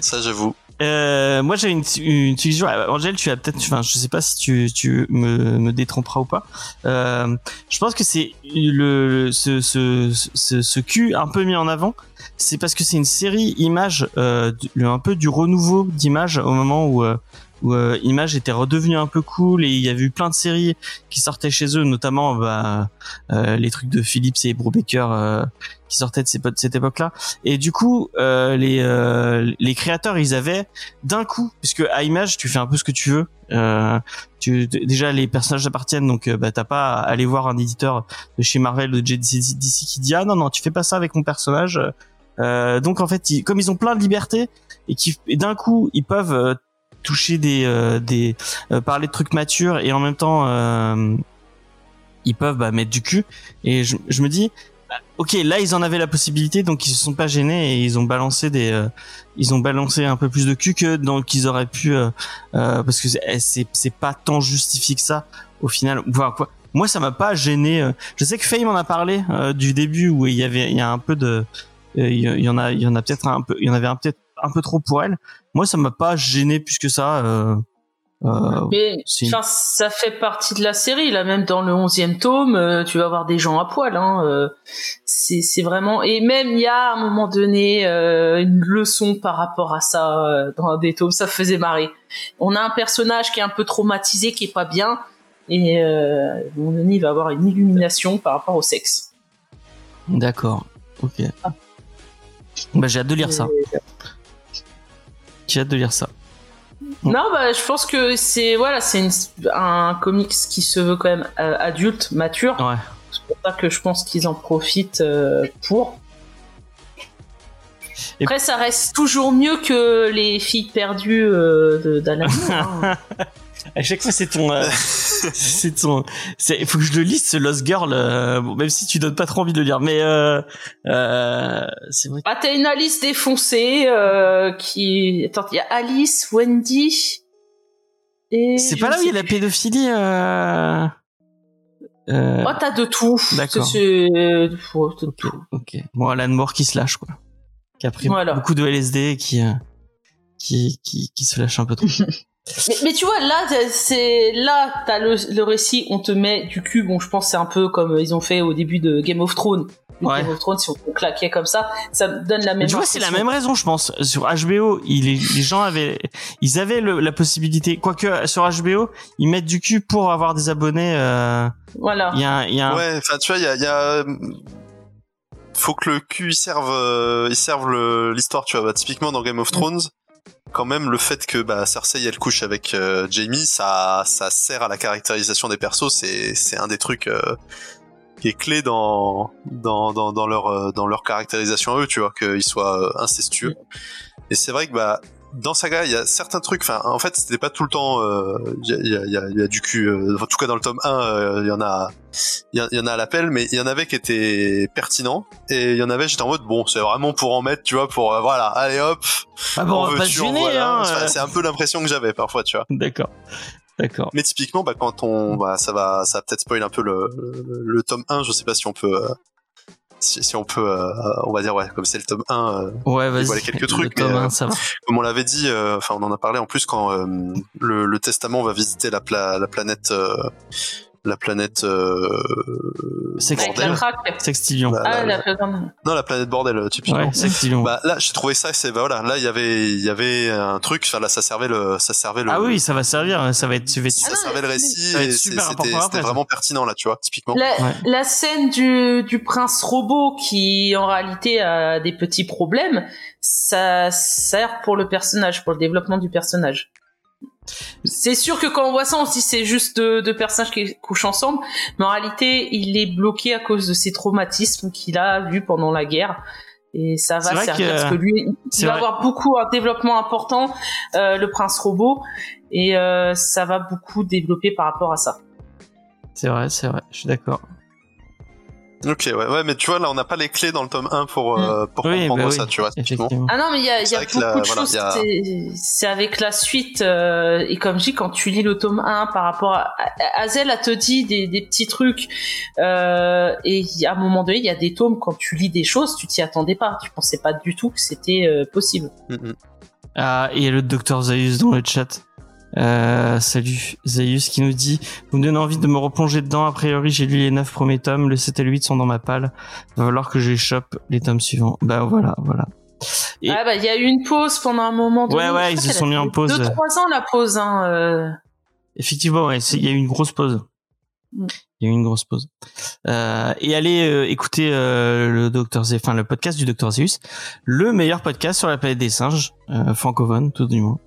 Speaker 5: Ça, j'avoue.
Speaker 2: Euh, moi j'ai une, une suggestion. Euh, Angèle, tu as peut-être, enfin, je sais pas si tu, tu me, me détromperas ou pas. Euh, je pense que c'est le ce, ce, ce, ce cul un peu mis en avant. C'est parce que c'est une série image, euh, un peu du renouveau d'image au moment où euh, où euh, Image était redevenu un peu cool et il y avait eu plein de séries qui sortaient chez eux, notamment bah, euh, les trucs de Philips et Brubaker euh, qui sortaient de, cette époque-là. Et du coup, euh, les, euh, les créateurs, ils avaient d'un coup, puisque à Image, tu fais un peu ce que tu veux. Euh, tu, déjà, les personnages appartiennent, donc bah, t'as pas à aller voir un éditeur de chez Marvel ou de DC qui dit ah non non, tu fais pas ça avec mon personnage. Donc en fait, ils- comme ils ont plein de liberté et qui d'un coup, ils peuvent toucher des euh, des euh, parler de trucs matures et en même temps euh, ils peuvent bah, mettre du cul. Et je, je me dis bah, ok là ils en avaient la possibilité donc ils se sont pas gênés et ils ont balancé des euh, ils ont balancé un peu plus de cul que donc qu'ils auraient pu euh, parce que c'est c'est c'est pas tant justifié que ça au final. Quoi. Moi ça m'a pas gêné je sais que Faye m'en a parlé du début où il y avait il y a un peu de il y, en a il y en a peut-être un peu il y en avait peut-être un peu trop pour elle moi ça m'a pas gêné plus que ça euh, euh,
Speaker 3: Mais ça fait partie de la série là, même dans le onzième tome, euh, tu vas avoir des gens à poil. Hein, c'est vraiment et même il y a à un moment donné une leçon par rapport à ça dans des tomes, ça faisait marrer. On a un personnage qui est un peu traumatisé, qui est pas bien, et à un moment donné, il va avoir une illumination par rapport au sexe.
Speaker 2: D'accord. Ok. Bah, j'ai hâte de lire ça. J'ai hâte de lire ça.
Speaker 3: Non, bah, je pense que c'est voilà, c'est un comics qui se veut quand même euh, adulte, mature.
Speaker 2: Ouais.
Speaker 3: C'est pour ça que je pense qu'ils en profitent euh, pour.
Speaker 2: Et-
Speaker 3: Après, ça reste toujours mieux que les filles perdues euh, d'Alan Moore, hein.
Speaker 2: À chaque fois, c'est ton, euh, c'est ton, c'est, il faut que je le lise ce Lost Girl, euh, bon, même si tu donnes pas trop envie de le lire, mais euh, euh, c'est vrai.
Speaker 3: Ah, t'as une Alice défoncée euh, qui. Attends, il y a Alice, Wendy. Et.
Speaker 2: C'est pas là où il y a la pédophilie. Euh... euh,
Speaker 3: Oh, t'as de tout.
Speaker 2: D'accord.
Speaker 3: C'est- de
Speaker 2: ok,
Speaker 3: tout.
Speaker 2: ok. Bon, Alan Moore qui se lâche quoi, qui a pris
Speaker 3: Voilà.
Speaker 2: beaucoup de LSD et qui, euh, qui, qui, qui se lâche un peu trop.
Speaker 3: Mais, mais tu vois, là, t'as- c'est là, t'as le, le récit, on te met du cul. Bon, je pense que c'est un peu comme ils ont fait au début de Game of Thrones.
Speaker 2: Ouais.
Speaker 3: Game of Thrones, si on te claquait comme ça, ça me donne la même.
Speaker 2: Mais tu vois, c'est la même raison, je pense. Sur HBO, il, les gens avaient, ils avaient le- la possibilité, quoique sur HBO, ils mettent du cul pour avoir des abonnés. euh,
Speaker 3: Voilà.
Speaker 2: Il y a, un- il y a un-
Speaker 5: Ouais, enfin, tu vois, il y a, il y a- faut que le cul il serve, euh, il serve le- l'histoire, tu vois. Bah, typiquement dans Game of Thrones, quand même, le fait que bah, Cersei elle couche avec euh, Jamie, ça, ça sert à la caractérisation des persos. C'est, c'est un des trucs euh, qui est clé dans, dans, dans, dans leur, dans leur caractérisation à eux, tu vois, qu'ils soient incestueux. Et c'est vrai que bah dans Saga, il y a certains trucs. Enfin, en fait, c'était pas tout le temps. euh, Il y, a, y, a, y a- il y a du cul. euh, en tout cas, dans le tome 1, euh, il y en a. Il y, en a à l'appel, mais il y en avait qui étaient pertinents. Et il y en avait, j'étais en mode, bon, c'est vraiment pour en mettre, tu vois, pour euh, voilà, allez hop.
Speaker 2: Ah bon, on va pas se gêner,
Speaker 5: voilà.
Speaker 2: hein.
Speaker 5: Enfin,
Speaker 2: euh.
Speaker 5: C'est un peu l'impression que j'avais parfois, tu vois.
Speaker 2: D'accord. D'accord.
Speaker 5: Mais typiquement, bah, quand on, bah, ça va, ça va peut-être spoil un peu le, le, le tome 1. Je sais pas si on peut, euh, si, si on peut, euh, on va dire ouais, comme c'est le tome 1. euh,
Speaker 2: Ouais, vas-y.
Speaker 5: dévoiler quelques trucs, mais, euh,
Speaker 2: ça va.
Speaker 5: comme on l'avait dit, euh, enfin on en a parlé en plus quand euh, le, le testament va visiter la, pla- la planète, euh, la planète euh,
Speaker 2: Sex-
Speaker 3: Avec la
Speaker 5: bordel.
Speaker 3: traque.
Speaker 2: Sextillion.
Speaker 5: Bah,
Speaker 3: Ah,
Speaker 5: la-
Speaker 3: la plaisante.
Speaker 5: Non, la planète bordel, euh, typiquement.
Speaker 2: Ouais, sextillion.
Speaker 5: Bah là, j'ai trouvé ça, c'est bah voilà, là il y avait, il y avait un truc, enfin là ça servait le, ça servait le,
Speaker 2: ah oui, ça va servir. Ça va être. ça
Speaker 5: ça
Speaker 3: Ah non,
Speaker 5: servait le récit c'était, vraiment pertinent là, tu vois, typiquement.
Speaker 3: La,
Speaker 2: Ouais.
Speaker 3: la scène du, du prince robot qui en réalité a des petits problèmes, ça sert pour le personnage, pour le développement du personnage. C'est sûr que quand on voit ça, on se dit c'est juste deux, deux personnages qui couchent ensemble, mais en réalité, il est bloqué à cause de ses traumatismes qu'il a vus pendant la guerre. Et ça va servir
Speaker 2: que-
Speaker 3: parce que lui, il va
Speaker 2: vrai.
Speaker 3: avoir beaucoup un développement important, euh, le prince robot, et euh, ça va beaucoup développer par rapport à ça.
Speaker 2: C'est vrai, c'est vrai. Je suis d'accord.
Speaker 5: Ok, ouais, ouais, mais tu vois là, on n'a pas les clés dans le tome 1 pour euh, pour
Speaker 2: Oui,
Speaker 5: comprendre
Speaker 2: bah
Speaker 5: ça,
Speaker 2: oui,
Speaker 5: tu vois, typiquement.
Speaker 3: Ah non, mais il y a, y a beaucoup de
Speaker 5: voilà,
Speaker 3: choses.
Speaker 5: a-
Speaker 3: c'est- avec la suite. euh, et comme je dis, quand tu lis le tome 1 par rapport à... Hazel, elle te dit des, des petits trucs. euh, et a- à un moment donné, il y a des tomes, quand tu lis des choses, tu t'y attendais pas. Tu pensais pas du tout que c'était euh, possible.
Speaker 5: Mhm.
Speaker 2: Ah, et il y a le docteur Zaius dans le chat. Euh, salut Zaius qui nous dit Vous me donnez envie de me replonger dedans. A priori, j'ai lu les 9 premiers tomes. Le 7 et le 8 sont dans ma palle. Va falloir que je les chope les tomes suivants. Bah voilà, voilà. Et-
Speaker 3: Ah bah, il y a eu une pause pendant un moment donné.
Speaker 2: Ouais, ouais, ils se sont mis en pause.
Speaker 3: Deux, trois ans la pause. Hein, euh.
Speaker 2: Effectivement, ouais, il y a eu une grosse pause.
Speaker 3: Mm.
Speaker 2: Il y a eu une grosse pause. Euh, et allez euh, écouter euh, le docteur enfin le podcast du docteur Zeus, le meilleur podcast sur la planète des singes, euh, francophone tout du moins.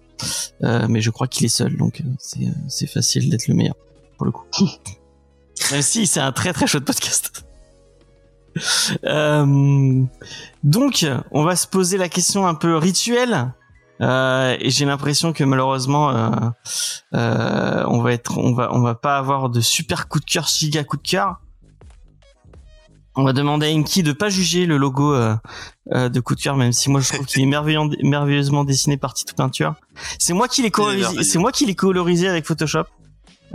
Speaker 2: Euh, mais je crois qu'il est seul, donc euh, c'est euh, c'est facile d'être le meilleur pour le coup. Même si c'est un très très chouette podcast. Donc, on va se poser la question un peu rituelle. Et j'ai l'impression que malheureusement, on va être, on va, on va pas avoir de super coup de cœur, giga coup de cœur. On va demander à Inky de pas juger le logo euh, euh, de cœur, même si moi je trouve qu'il est merveilleusement dessiné par Tito Peinture. C'est moi qui l'ai colorisé, c'est moi qui l'ai colorisé avec Photoshop.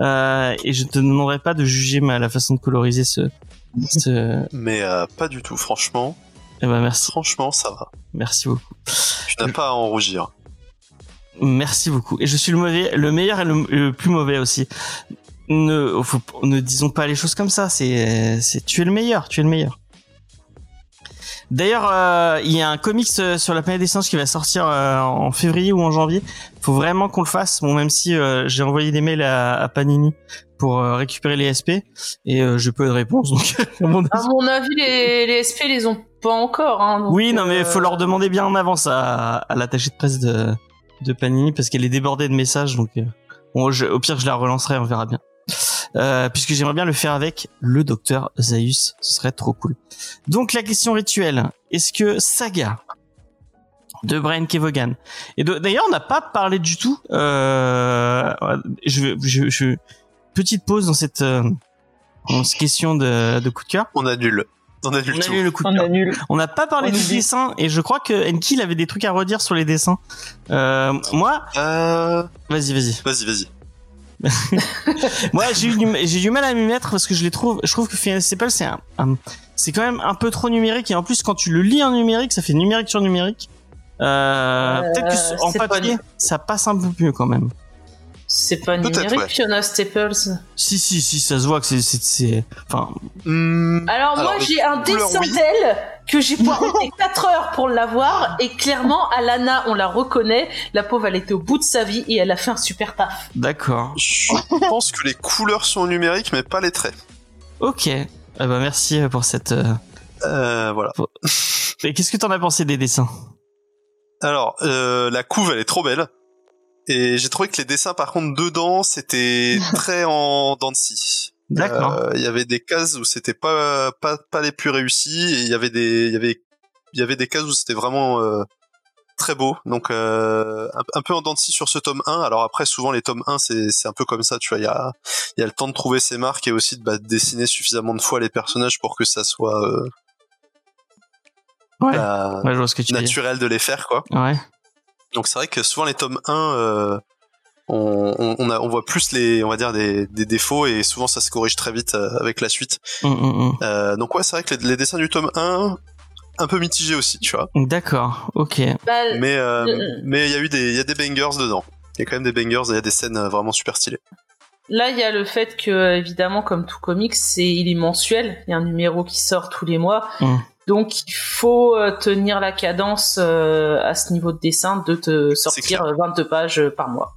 Speaker 2: Euh, et je te demanderai pas de juger ma, la façon de coloriser ce. ce...
Speaker 5: Mais euh, pas du tout, franchement.
Speaker 2: Eh ben merci,
Speaker 5: Franchement, ça va.
Speaker 2: merci beaucoup.
Speaker 5: Tu n'as pas à en rougir.
Speaker 2: Merci beaucoup. Et je suis le mauvais, le meilleur et le, le plus mauvais aussi. Ne, faut- ne disons pas les choses comme ça. C'est, c'est, tu es le meilleur, tu es le meilleur. D'ailleurs, euh, il y a un comics euh, sur la planète des singes qui va sortir euh, en février ou en janvier. Faut vraiment qu'on le fasse. Bon, même si euh, j'ai envoyé des mails à, à Panini pour euh, récupérer les SP et euh, j'ai peu de réponse. Donc, à mon avis-
Speaker 3: À mon avis, les, les SP les ont pas encore. Hein, donc,
Speaker 2: oui, non, mais faut leur demander bien en avance à, à l'attaché de presse de, de Panini parce qu'elle est débordée de messages. Donc, euh, bon, je- au pire, je la relancerai, on verra bien. Euh, puisque j'aimerais bien le faire avec le docteur Zaius, ce serait trop cool. Donc la question rituelle, est-ce que Saga de Brian Kevogan et d'ailleurs on n'a pas parlé du tout. Euh, je, je, je- petite pause dans cette, euh, dans cette question de, de coup de cœur.
Speaker 5: On annule. On annule
Speaker 2: On le coup de
Speaker 4: On
Speaker 2: cœur.
Speaker 4: annule.
Speaker 2: On n'a pas parlé
Speaker 4: On
Speaker 2: du dessin et je crois que Enki il avait des trucs à redire sur les dessins. Euh, moi,
Speaker 5: Euh,
Speaker 2: vas-y, vas-y.
Speaker 5: Vas-y, vas-y.
Speaker 2: Moi, j'ai eu du, j'ai du mal à m'y mettre parce que je les trouve, je trouve que c'est un, un- c'est quand même un peu trop numérique et en plus quand tu le lis en numérique, ça fait numérique sur numérique. Euh, peut-être que
Speaker 3: Euh,
Speaker 2: en
Speaker 3: pas
Speaker 2: papier, ça passe un peu mieux quand même.
Speaker 3: C'est pas numérique,
Speaker 5: ouais.
Speaker 3: Fiona Staples.
Speaker 2: Si, si, si, ça se voit que c'est, enfin,
Speaker 5: Hmm,
Speaker 3: Alors, moi, j'ai un dessin
Speaker 5: oui.
Speaker 3: d'elle que j'ai pointé 4 heures pour l'avoir et clairement, Alana, on la reconnaît. La pauvre, elle était au bout de sa vie et elle a fait un super taf.
Speaker 2: d'accord.
Speaker 5: Je pense que les couleurs sont numériques, mais pas les traits.
Speaker 2: Ok. Eh ben, merci pour cette. euh,
Speaker 5: Euh, voilà.
Speaker 2: Et qu'est-ce que t'en as pensé des dessins?
Speaker 5: Alors, euh, la couve, elle est trop belle. Et j'ai trouvé que les dessins, par contre, dedans, c'était très en dents de scie.
Speaker 2: D'accord.
Speaker 5: Euh, Il y avait des cases où c'était pas, pas, pas les plus réussis, et il y avait des, il y avait, il y avait des cases où c'était vraiment euh, très beau. Donc, euh, un, un peu en dents de scie sur ce tome 1. Alors après, souvent, les tomes 1, c'est, c'est un peu comme ça, tu vois. Il y a, il y a le temps de trouver ses marques et aussi de bah, dessiner suffisamment de fois les personnages pour que ça soit euh,
Speaker 2: Ouais.
Speaker 5: bah,
Speaker 2: Ouais, je vois ce que tu veux dire.
Speaker 5: naturel de les faire, quoi.
Speaker 2: Ouais.
Speaker 5: Donc c'est vrai que souvent les tomes 1, euh, on, on, on a, on voit plus les, on va dire des, des défauts et souvent ça se corrige très vite euh, avec la suite.
Speaker 2: Hum, hum, hum.
Speaker 5: Euh, donc ouais, c'est vrai que les, les dessins du tome 1, un peu mitigés aussi, tu vois.
Speaker 2: D'accord. Ok.
Speaker 3: Bah,
Speaker 5: Mais euh, mais il y a eu des, il y a des bangers dedans. Il y a quand même des bangers, et il y a des scènes vraiment super stylées.
Speaker 3: Là, il y a le fait que, évidemment, comme tout comics, c'est il est mensuel. Il y a un numéro qui sort tous les mois.
Speaker 2: Mm.
Speaker 3: Donc, il faut euh, tenir la cadence euh, à ce niveau de dessin de te sortir
Speaker 5: clair.
Speaker 3: euh, 22 pages par mois.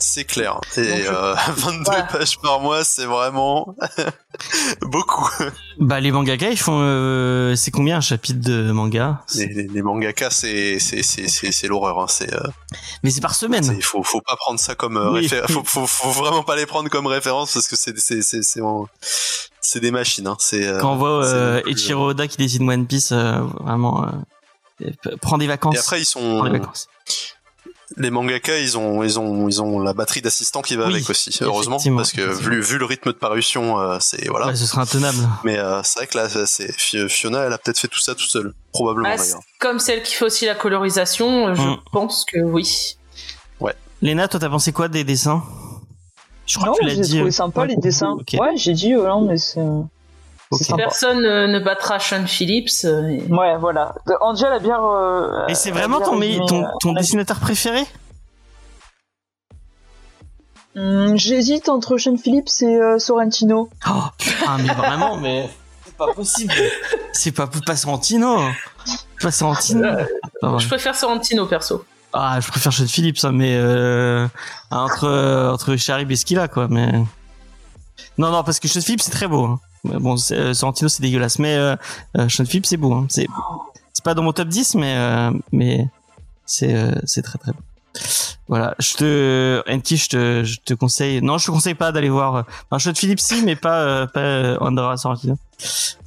Speaker 5: C'est clair. Et
Speaker 3: Donc, je-
Speaker 5: euh, 22
Speaker 3: Voilà.
Speaker 5: pages par mois, c'est vraiment beaucoup.
Speaker 2: Bah les mangaka ils font euh, c'est combien un chapitre de manga?
Speaker 5: Les, les, les mangakas, c'est c'est c'est c'est c'est l'horreur. Hein. C'est euh,
Speaker 2: Mais c'est par semaine.
Speaker 5: Il faut, faut pas prendre ça comme euh,
Speaker 2: Oui.
Speaker 5: réfé- faut, faut, faut vraiment pas les prendre comme référence parce que c'est c'est c'est c'est en- c'est des machines. Hein. C'est euh,
Speaker 2: Quand on voit euh,
Speaker 5: plus-
Speaker 2: Ichiro Oda qui dessine One Piece, euh, vraiment, euh, prends des vacances.
Speaker 5: Et après ils
Speaker 2: prends des
Speaker 5: sont
Speaker 2: vacances.
Speaker 5: Les mangaka, ils ont ils ont ils ont la batterie d'assistants qui va
Speaker 2: Oui,
Speaker 5: avec aussi. Heureusement parce que vu vu le rythme de parution, euh, c'est voilà.
Speaker 2: Ouais, ce sera intenable.
Speaker 5: Mais euh, c'est vrai que là c'est Fi- Fiona, elle a peut-être fait tout ça toute seule, probablement
Speaker 3: Ah, comme celle qui fait aussi la colorisation, je
Speaker 2: Mm.
Speaker 3: pense que oui.
Speaker 2: Léna, toi t'as pensé quoi des dessins? Je crois
Speaker 4: Non,
Speaker 2: que tu l'as dit.
Speaker 4: trouvé
Speaker 2: euh,
Speaker 4: sympa
Speaker 2: ouais.
Speaker 4: les dessins. Ouais, j'ai dit, euh, non, mais c'est.
Speaker 3: Personne euh, ne battra Sean Phillips. euh, et-
Speaker 4: Ouais, voilà. Angel a bien. euh,
Speaker 2: Et c'est vraiment ton,
Speaker 4: euh,
Speaker 2: ton dessinateur préféré?
Speaker 4: Hum, J'hésite entre Sean Phillips et euh, Sorrentino.
Speaker 2: Oh putain, mais vraiment, mais c'est pas possible. C'est pas pas Sorrentino. Pas Sorrentino. Ah.
Speaker 3: Je préfère Sorrentino perso.
Speaker 2: Ah, je préfère Sean Phillips, hein, mais euh, entre entre Charib et Skilla, quoi. Mais non, non, parce que Sean Phillips c'est très beau. Hein. Bon, euh, Sorrentino c'est dégueulasse, mais euh, euh, Sean Phillips c'est beau. Hein. C'est c'est pas dans mon top 10, mais mais c'est c'est très très beau. Voilà, je te Enki, je te je te conseille. Non, je te conseille pas d'aller voir. Enfin, Sean Phillips si, mais pas euh, pas euh, Sorrentino.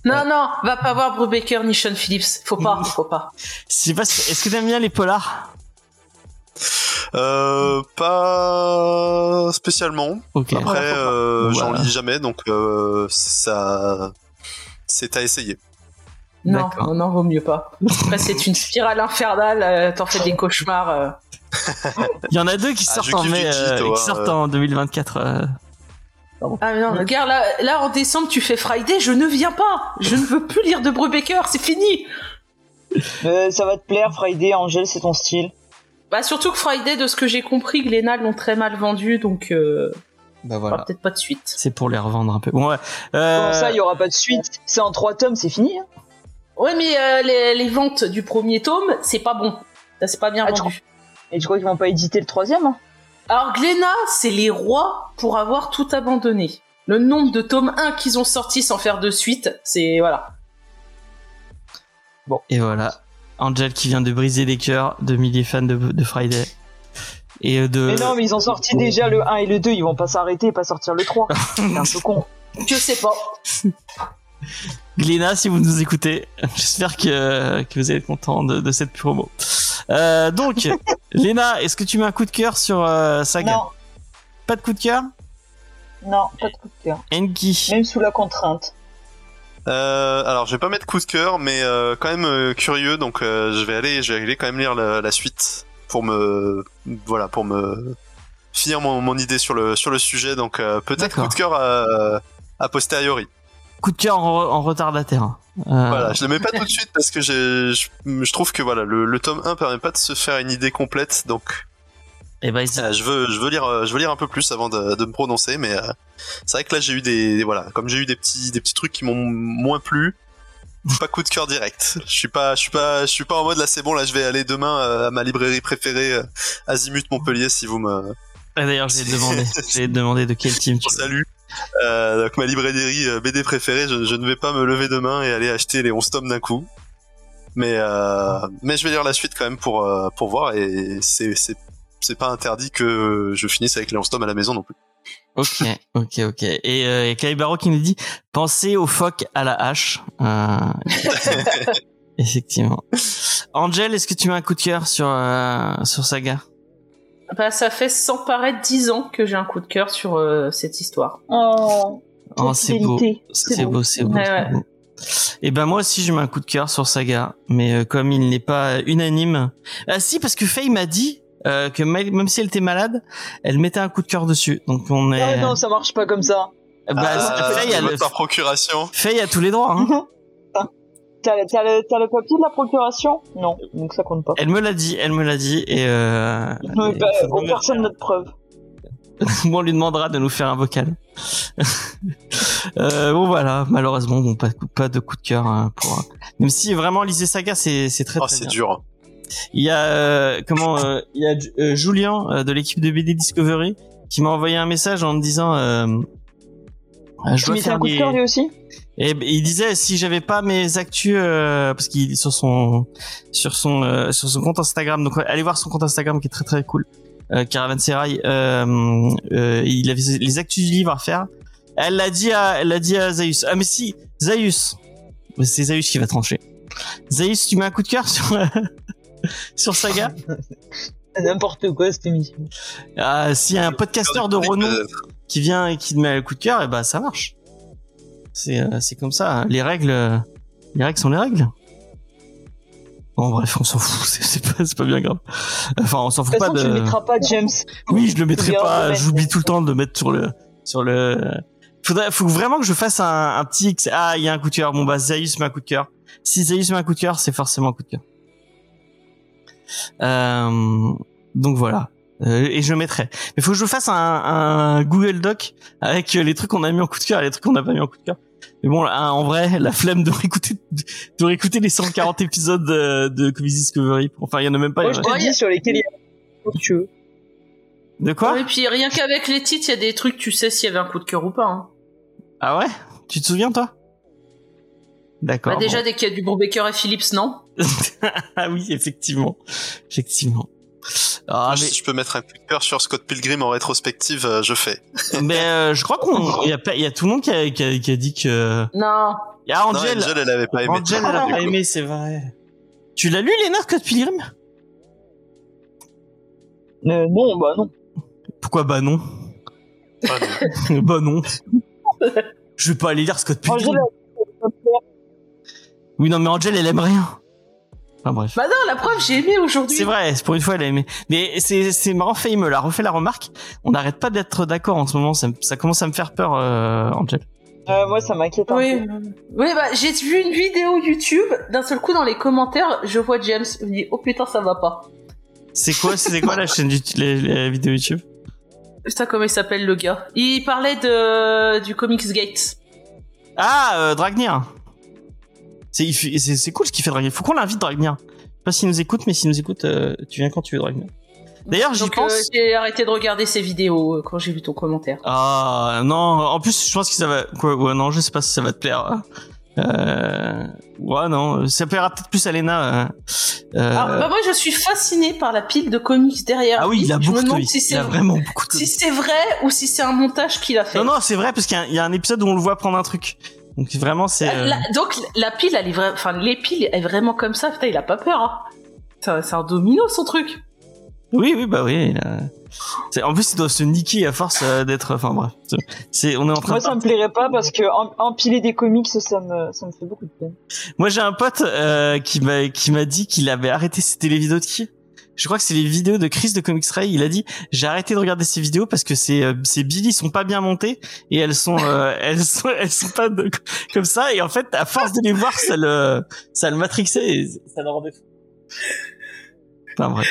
Speaker 3: Non, non, va pas voir Brubaker ni Sean Phillips. Faut pas, faut pas.
Speaker 2: Je sais pas. si- Est-ce que t'aimes bien les polars?
Speaker 5: Euh, pas spécialement. Après, euh, j'en lis jamais, donc euh, ça, c'est à essayer.
Speaker 3: Non, non, non, vaut mieux pas. Après, c'est une spirale infernale. euh, T'en fais des cauchemars. euh.
Speaker 2: Il y en a deux qui
Speaker 5: Ah,
Speaker 2: sortent en mai, euh, qui sortent
Speaker 5: euh.
Speaker 2: en 2024. euh.
Speaker 3: Ah mais non, regarde, là, là, en décembre, tu fais Friday, je ne viens pas. Je ne veux plus lire de Brubaker, c'est fini.
Speaker 4: Euh, ça va te plaire, Friday, Angel, c'est ton style.
Speaker 3: Bah, surtout que Friday, de ce que j'ai compris, Glénat l'ont très mal vendu, donc euh,
Speaker 2: Bah
Speaker 3: il y aura
Speaker 2: voilà.
Speaker 3: peut-être pas de suite.
Speaker 2: C'est pour les revendre un peu. Bon, ouais. Euh,
Speaker 4: Comment ça, il y aura pas de suite C'est en trois tomes, c'est fini. hein
Speaker 3: Ouais, mais euh, les, les ventes du premier tome, c'est pas bon. Ça, c'est pas bien
Speaker 4: Ah, tu
Speaker 3: vendu.
Speaker 4: Et tu crois qu'ils vont pas éditer le troisième hein?
Speaker 3: Alors, Glénat, c'est les rois pour avoir tout abandonné. Le nombre de tomes 1 qu'ils ont sortis sans faire de suite, c'est voilà.
Speaker 2: Et voilà. Angel qui vient de briser les cœurs de milliers fans de, de Friday. et euh, de.
Speaker 4: Mais non, mais ils ont sorti déjà le 1 et le 2, ils vont pas s'arrêter et pas sortir le 3. C'est un peu con.
Speaker 3: Je sais pas.
Speaker 2: Gléna, si vous nous écoutez, j'espère que, que vous êtes content de, de cette promo. Euh, donc, Léna, est-ce que tu mets un coup de cœur sur euh, Saga
Speaker 4: Non,
Speaker 2: Pas de coup de cœur?
Speaker 4: Non, pas de coup de cœur.
Speaker 2: Enki
Speaker 4: Même sous la contrainte.
Speaker 5: Euh, alors, je vais pas mettre coup de cœur, mais euh, quand même euh, curieux, donc euh, je vais aller, je vais aller quand même lire la, la suite pour me, voilà, pour me finir mon, mon idée sur le sur le sujet. Donc euh, peut-être coup de cœur à, a posteriori.
Speaker 2: Coup de cœur en, en retardataire.
Speaker 5: Voilà, je le mets pas tout de suite parce que je, je trouve que voilà, le, le tome 1 permet pas de se faire une idée complète, donc Euh, je veux, je veux lire, je veux lire un peu plus avant de, de me prononcer, mais euh, c'est vrai que là j'ai eu des, voilà, comme j'ai eu des petits, des petits trucs qui m'ont moins plu. Pas coup de cœur direct. Je suis pas, je suis pas, je suis pas en mode là c'est bon là je vais aller demain euh, à ma librairie préférée euh, Azimut Montpellier si vous me
Speaker 2: Ah, D'ailleurs, j'ai demandé. J'ai demandé de quel team tu
Speaker 5: on salue. Euh, donc ma librairie BD préférée, je, je ne vais pas me lever demain et aller acheter les 11 tomes d'un coup. Mais euh, mais je vais lire la suite quand même pour pour voir et c'est c'est pas interdit que je finisse avec les 11 tomes à la maison non plus.
Speaker 2: Ok, ok, ok. Et, euh, et Kaibaro qui nous dit pensez au phoque à la hache. Euh, effectivement. Angel, est-ce que tu mets un coup de cœur sur euh, sur Saga?
Speaker 3: Bah, ça fait sans paraître 10 ans que j'ai un coup de cœur sur euh, cette histoire.
Speaker 4: Oh,
Speaker 2: Oh, c'est beau, c'est beau, c'est beau. Et ben moi aussi je mets un coup de cœur sur Saga, mais euh, comme il n'est pas unanime. Ah si parce que Faye m'a dit euh, que même si elle était malade, elle mettait un coup de cœur dessus. Donc on est.
Speaker 4: Ah non, ça marche pas comme ça.
Speaker 2: Bah,
Speaker 5: Ah,
Speaker 2: Faye,
Speaker 5: par procuration.
Speaker 2: Faye a tous les droits. Hein.
Speaker 4: T'as le, t'as le- t'as le papier de la procuration? Non, donc ça compte pas.
Speaker 2: Elle me l'a dit, elle me l'a dit et, euh,
Speaker 4: Ouais,
Speaker 2: et
Speaker 4: bah,
Speaker 2: me-
Speaker 4: personnes notre preuve.
Speaker 2: on lui demandera de nous faire un vocal. euh, bon voilà, malheureusement bon pas, pas de coup de cœur hein, pour. Même si vraiment lisez Saga c'est c'est très
Speaker 5: Oh, c'est dur.
Speaker 2: Il y a euh, comment euh, il y a euh, Julien euh, de l'équipe de BD Discovery qui m'a envoyé un message en me disant je dois
Speaker 4: mettais un
Speaker 2: faire
Speaker 4: coup de cœur lui aussi?
Speaker 2: Et b- il disait si j'avais pas mes actus euh, parce qu'il sur son sur son euh, sur son compte Instagram donc allez voir son compte Instagram qui est très très cool euh, Caravanserai euh, euh, il avait les actus du livre à faire elle l'a dit à elle l'a dit à Zaius ah mais si Zaius c'est Zaius qui va trancher. Zaius tu mets un coup de cœur sur sur Saga
Speaker 4: N'importe quoi cette émission.
Speaker 2: ah s'il y a un podcasteur de renom qui vient et qui te met un coup de cœur, et bah ça marche. C'est euh, c'est comme ça. hein. Les règles, euh, les règles sont les règles. Bon bref, on s'en fout. C'est pas c'est pas bien grave. Enfin, on s'en
Speaker 4: De
Speaker 2: fout pas
Speaker 4: façon, tu
Speaker 2: de.
Speaker 4: le mettras pas, James.
Speaker 2: Oui, je le mettrai pas.
Speaker 4: le.
Speaker 2: J'oublie tout le temps de le mettre sur le sur le. Faudrait, faut vraiment que je fasse un, un petit. Ah, il y a un coup de cœur. Bon bah Zaius met un coup de cœur. Si Zaius met un coup de cœur, c'est forcément un coup de cœur. Euh, donc voilà. Euh, et je mettrai. Mais faut que je fasse un, un Google Doc avec les trucs qu'on a mis en coup de cœur et les trucs qu'on n'a pas mis en coup de cœur. Mais bon, là, en vrai, la flemme de réécouter, de réécouter les 140 épisodes de, de Comics Discovery. Enfin, il y en a même pas.
Speaker 4: Moi, je te dis sur lesquels il y a tu veux.
Speaker 2: De quoi?
Speaker 3: Et puis rien qu'avec les titres, il y a des trucs, tu sais s'il y avait un coup de cœur ou pas. Hein.
Speaker 2: Ah ouais? Tu te souviens, toi? D'accord.
Speaker 3: Bah, déjà,
Speaker 2: bon.
Speaker 3: dès qu'il y a du Brubaker et Phillips, non?
Speaker 2: Ah oui, effectivement. Effectivement. Ah,
Speaker 5: Si je peux mettre un coup de cœur sur Scott Pilgrim en rétrospective, euh, je fais.
Speaker 2: mais, euh, je crois qu'on. Il y, a pas- il y a tout le monde qui a, qui a, qui a dit que.
Speaker 3: Non.
Speaker 2: Il y a
Speaker 5: Non,
Speaker 2: Angel.
Speaker 5: Angel, elle avait pas aimé.
Speaker 2: Angel, elle pas aimé, c'est vrai. Tu l'as lu, Léna, Scott Pilgrim?
Speaker 4: Euh, non, bah non.
Speaker 2: Pourquoi bah non?
Speaker 5: Ah, non.
Speaker 2: Bah non. Je vais pas aller lire Scott Pilgrim.
Speaker 4: Angel,
Speaker 2: Oui, non, mais Angel, elle aime rien. Enfin bref.
Speaker 3: Bah non, la preuve, j'ai aimé aujourd'hui.
Speaker 2: C'est vrai, pour une fois elle a aimé. Mais c'est c'est marrant, Faye me l'a refait la remarque. On n'arrête pas d'être d'accord en ce moment. Ça, me- ça commence à me faire peur, euh, Angel.
Speaker 4: euh, moi, ça m'inquiète un
Speaker 3: Oui,
Speaker 4: peu.
Speaker 3: oui bah, j'ai vu une vidéo YouTube. D'un seul coup, dans les commentaires, je vois James. Je me dis, oh putain, ça va pas.
Speaker 2: C'est quoi, c'est quoi la chaîne du, les, les vidéos YouTube?
Speaker 3: Putain, comment il s'appelle le gars? Il parlait de du Comics Gate.
Speaker 2: Ah, euh, Dragnir. C'est cool ce qu'il fait Dragnir. Faut qu'on l'invite Dragnir. Je sais pas s'il nous écoute, mais s'il nous écoute, euh, tu viens quand tu veux Dragnir. D'ailleurs, j'y pense.
Speaker 3: euh, j'ai arrêté de regarder ses vidéos euh, quand j'ai vu ton commentaire.
Speaker 2: Ah non, en plus je pense que ça va. Quoi, ouais, non, je sais pas si ça va te plaire. Euh, ouais, non, ça plaira peut-être plus à Lena. Euh,
Speaker 3: Alors, bah, moi, je suis fascinée par la pile de comics derrière.
Speaker 2: ah oui, il a
Speaker 3: Je
Speaker 2: beaucoup de
Speaker 3: si
Speaker 2: il a vraiment beaucoup de
Speaker 3: si
Speaker 2: comics.
Speaker 3: c'est vrai ou si c'est un montage qu'il a fait.
Speaker 2: Non, non, c'est vrai parce qu'il y a un épisode où on le voit prendre un truc. Donc vraiment, c'est. euh,
Speaker 3: donc la pile, elle est vra- enfin les piles est vraiment comme ça. Putain, il a pas peur. Hein. C'est un domino son truc.
Speaker 2: Oui, oui, bah oui. c'est- En plus, ils doivent se niquer à force euh, d'être. Enfin bref, c'est. On est en train.
Speaker 4: Moi,
Speaker 2: de...
Speaker 4: ça me plairait pas parce que em- empiler des comics, ça me, ça me fait beaucoup de peine.
Speaker 2: Moi, j'ai un pote euh, qui m'a qui m'a dit qu'il avait arrêté. Les vidéos de qui? Je crois que c'est les vidéos de Chris de Comics Ray. Il a dit j'ai arrêté de regarder ces vidéos parce que ces euh, ces Billy sont pas bien montées et elles sont euh, elles sont elles sont pas de- comme ça. Et en fait, à force de les voir, ça le ça le matrixait et ça le rendait fou. Enfin bref.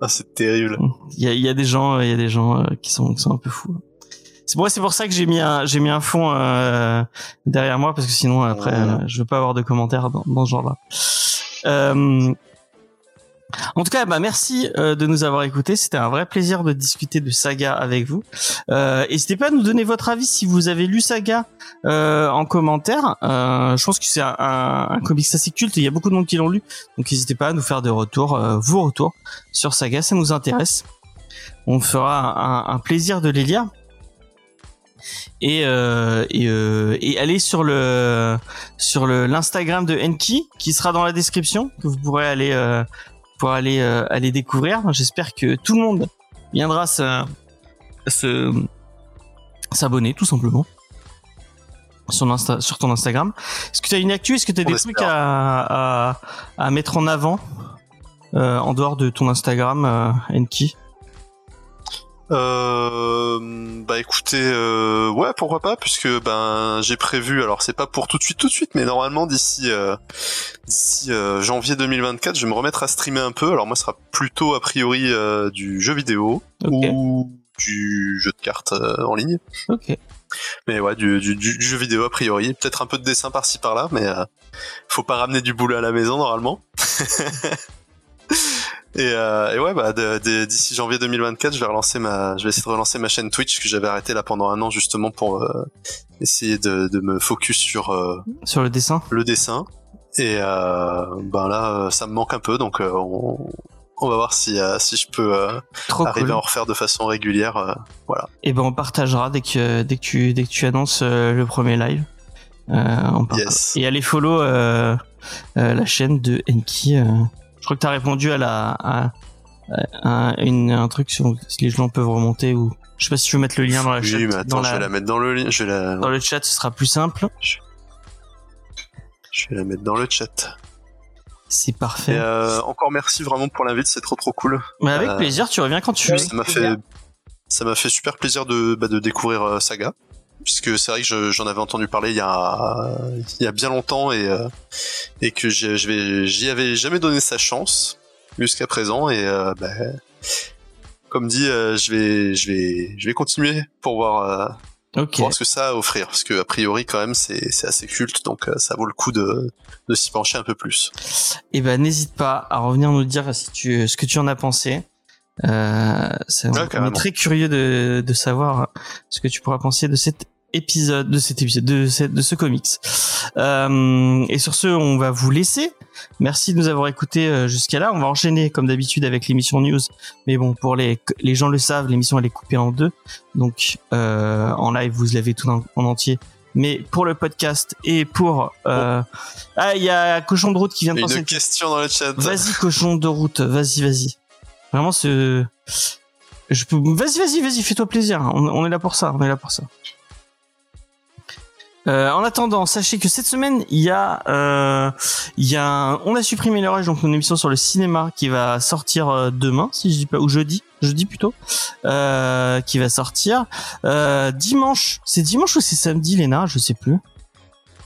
Speaker 5: Ah, c'est terrible.
Speaker 2: Il y a, y a des gens, il y a des gens euh, qui sont, qui sont un peu fous. C'est moi, c'est pour ça que j'ai mis un, j'ai mis un fond euh, derrière moi parce que sinon après, euh, je veux pas avoir de commentaires dans, dans ce genre-là. Euh, en tout cas, bah merci euh, de nous avoir écoutés. C'était un vrai plaisir de discuter de Saga avec vous. Euh, N'hésitez pas à nous donner votre avis si vous avez lu Saga euh, en commentaire. Je pense que c'est un, un, comics assez culte. Il y a beaucoup de monde qui l'ont lu, donc n'hésitez pas à nous faire des retours, vos retours sur Saga, ça nous intéresse. On fera un, plaisir de les lire. Et allez sur l'Instagram de Enki qui sera dans la description que vous pourrez aller pour aller euh, aller découvrir. J'espère que tout le monde viendra se se s'abonner tout simplement sur, Insta, sur ton Instagram. Est-ce que tu as une actu? Est-ce que tu as
Speaker 5: On
Speaker 2: des
Speaker 5: espère.
Speaker 2: trucs à, à, à mettre en avant euh, en dehors de ton Instagram, euh, Enki?
Speaker 5: Euh, bah écoutez, euh, ouais, pourquoi pas, puisque ben j'ai prévu. Alors c'est pas pour tout de suite, tout de suite, mais normalement d'ici euh, d'ici euh, janvier 2024, je vais me remettre à streamer un peu. Alors moi, ce sera plutôt a priori euh, du jeu vidéo
Speaker 2: Ok.
Speaker 5: ou du jeu de cartes en ligne.
Speaker 2: Ok.
Speaker 5: Mais ouais, du, du, du- du jeu vidéo a priori. Peut-être un peu de dessin par-ci par-là, mais euh, faut pas ramener du boulot à la maison normalement. et, euh, et ouais, bah d'ici janvier 2024, je vais relancer ma, je vais essayer de relancer ma chaîne Twitch que j'avais arrêtée là pendant un an justement pour euh, essayer de, de me focus sur euh,
Speaker 2: Sur le dessin
Speaker 5: le dessin. Et ben là, ça me manque un peu, donc on, on va voir si euh, si je peux euh, arriver
Speaker 2: cool.
Speaker 5: à en refaire de façon régulière. euh, voilà.
Speaker 2: Et ben on partagera dès que dès que tu dès que tu annonces le premier live. On.
Speaker 5: Yes.
Speaker 2: Et allez follow la chaîne de Enki. Je crois que t'as répondu à la à, à une, un truc sur si les gens peuvent remonter ou je sais pas si tu veux mettre le lien dans la
Speaker 5: Oui,
Speaker 2: chat.
Speaker 5: mais attends,
Speaker 2: dans,
Speaker 5: je
Speaker 2: la,
Speaker 5: vais la mettre dans le lien. Je vais la,
Speaker 2: dans le chat, ce sera plus simple.
Speaker 5: je vais la mettre dans le chat.
Speaker 2: C'est
Speaker 5: Et
Speaker 2: parfait.
Speaker 5: euh, encore merci vraiment pour l'invite, c'est trop trop cool.
Speaker 2: Mais avec
Speaker 5: euh,
Speaker 2: plaisir, tu reviens quand tu veux.
Speaker 5: Ça m'a fait,
Speaker 4: bien.
Speaker 5: ça m'a fait super plaisir de, bah, de découvrir euh, Saga, puisque c'est vrai que je- j'en avais entendu parler il y a, il y a bien longtemps et euh, et que j'y avais jamais donné sa chance jusqu'à présent et euh, bah, comme dit, euh, je vais, je vais, je vais continuer pour voir, euh, pour voir ce que ça a à offrir, parce que a priori quand même c'est, assez culte, donc ça vaut le coup de, de s'y pencher un peu plus.
Speaker 2: Et ben n'hésite pas à revenir nous dire si tu ce que tu en as pensé. C'est- très curieux de, de savoir ce que tu pourras penser de cet épisode, de cet épisode, de, cette- de ce comics. Euh, et sur ce, on va vous laisser. Merci de nous avoir écoutés euh, jusqu'à là. On va enchaîner comme d'habitude avec l'émission news. Mais bon, pour les les gens le savent, l'émission elle est coupée en deux. Donc euh, en live, vous l'avez tout en, en entier. Mais pour le podcast et pour euh... ah, il y a cochon de route qui vient de penser
Speaker 5: Une question dans le chat.
Speaker 2: Vas-y, cochon de route, vas-y, vas-y. Vraiment, ce. Je peux. Vas-y, vas-y, vas-y, fais-toi plaisir. On, on est là pour ça, on est là pour ça. Euh, en attendant, sachez que cette semaine, il y a, euh, il y a, un- on a supprimé l'orage, donc une émission sur le cinéma qui va sortir euh, demain, si je dis pas, ou jeudi, jeudi plutôt, euh, qui va sortir euh, dimanche. C'est dimanche ou c'est samedi, Léna Je sais plus.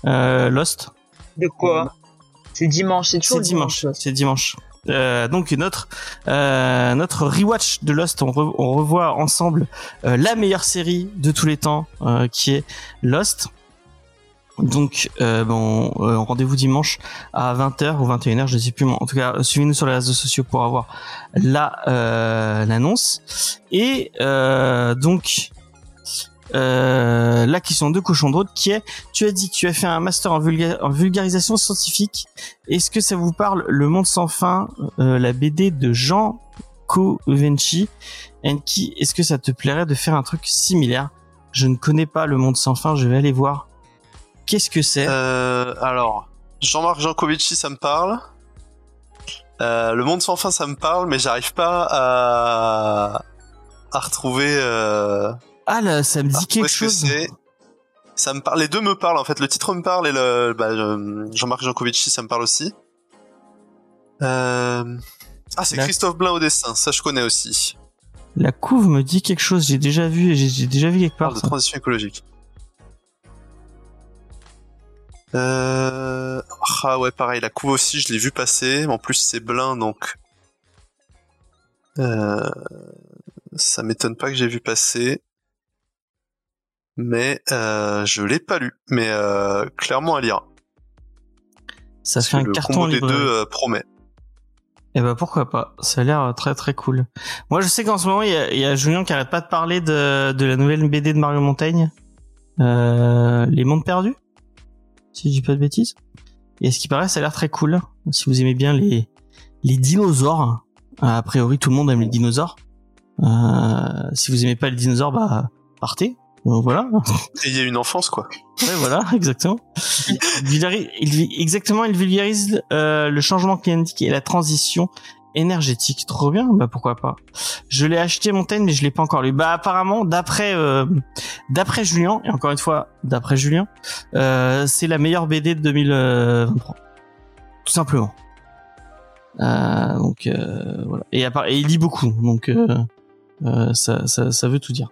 Speaker 2: Euh, Lost.
Speaker 4: De quoi C'est dimanche, c'est toujours
Speaker 2: C'est dimanche. C'est dimanche. Euh, donc notre euh, notre rewatch de Lost, on, re- on revoit ensemble euh, la meilleure série de tous les temps, euh, qui est Lost. Donc euh, bon, euh, rendez-vous dimanche à 20h ou 21h, je sais plus. mais En tout cas, suivez-nous sur les réseaux sociaux pour avoir la euh, l'annonce. Et euh, donc euh, la question de Cochon Drôle qui est tu as dit que tu as fait un master en, vulga- en vulgarisation scientifique. Est-ce que ça vous parle Le Monde sans fin, euh, la BD de Jean Covenchi Enki, est-ce que ça te plairait de faire un truc similaire? Je ne connais pas Le Monde sans fin, je vais aller voir. Qu'est-ce que c'est?
Speaker 5: Euh, alors, Jean-Marc Jancovici, ça me parle. Euh, le monde sans fin, ça me parle, mais j'arrive pas à, à retrouver. Euh...
Speaker 2: Ah là, ça me dit quelque
Speaker 5: que
Speaker 2: chose.
Speaker 5: Ça me parle. Les deux me parlent en fait. Le titre me parle et le bah, Jean-Marc Jancovici, ça me parle aussi. Euh... Ah, c'est
Speaker 2: La-
Speaker 5: Christophe Blain au dessin. Ça, je connais aussi.
Speaker 2: La couve me dit quelque chose. J'ai déjà vu, j'ai déjà vu quelque part.
Speaker 5: de transition écologique. Euh... Ah ouais, pareil, la couve aussi, je l'ai vu passer. En plus, c'est Blin, donc... Euh... Ça m'étonne pas que j'ai vu passer. Mais euh, je l'ai pas lu. Mais euh, clairement à lire.
Speaker 2: Ça fait un
Speaker 5: le
Speaker 2: carton
Speaker 5: combo des deux promet.
Speaker 2: Eh ben pourquoi pas Ça a l'air très très cool. Moi je sais qu'en ce moment il y a, il y a Julien qui arrête pas de parler de, de la nouvelle BD de Mario Montaigne, Les Mondes Perdus, si je dis pas de bêtises. Et ce qui paraît, ça a l'air très cool. Si vous aimez bien les les dinosaures, a priori tout le monde aime les dinosaures. Euh, si vous aimez pas les dinosaures, bah partez. Voilà.
Speaker 5: Il y a une enfance, quoi.
Speaker 2: Ouais, voilà, exactement. Il, vulgarise- il exactement, il vulgarise euh, le changement climatique et la transition énergétique. Trop bien, bah pourquoi pas. Je l'ai acheté Montaigne, mais je l'ai pas encore lu. Bah apparemment, d'après euh, d'après Julien, et encore une fois, d'après Julien, euh, c'est la meilleure BD de 2023. Tout simplement. Euh, donc euh, voilà. Et, il lit beaucoup, donc euh, euh, ça, ça, ça veut tout dire.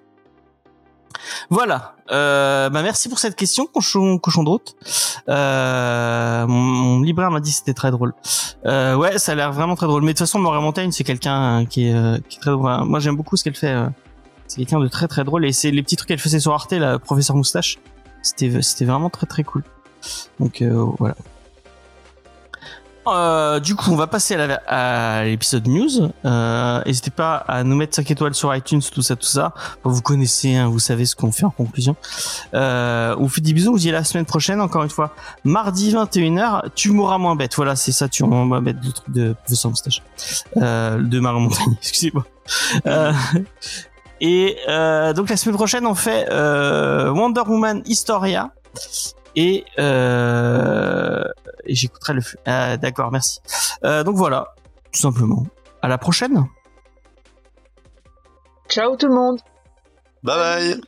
Speaker 2: Voilà. Euh, bah merci pour cette question, cochon, cochon de route. Euh, mon, mon libraire m'a dit c'était très drôle. Euh, ouais, ça a l'air vraiment très drôle. Mais de toute façon, Maureen Montaigne, c'est quelqu'un qui est, euh, qui est très drôle. Moi, j'aime beaucoup ce qu'elle fait. euh. C'est quelqu'un de très très drôle. Et c'est les petits trucs qu'elle faisait sur Arte, la professeur moustache. C'était, c'était vraiment très très cool. Donc euh, voilà. Euh, du coup, on va passer à, l'épisode news. Euh, N'hésitez pas à nous mettre 5 étoiles sur iTunes, tout ça, tout ça. Vous connaissez, hein, vous savez ce qu'on fait en conclusion. Euh, on vous fait des bisous, on vous dit la semaine prochaine, encore une fois. Mardi 21h, tu mourras moins bête. Voilà, c'est ça, tu mourras moins bête, le truc de professeur moustache. De Montagne, excusez-moi. Et donc la semaine prochaine, on fait Wonder Woman Historia. Et, et j'écouterai le... Ah, D'accord, merci. Euh, donc voilà, tout simplement. À la prochaine.
Speaker 4: Ciao tout le monde
Speaker 5: Bye bye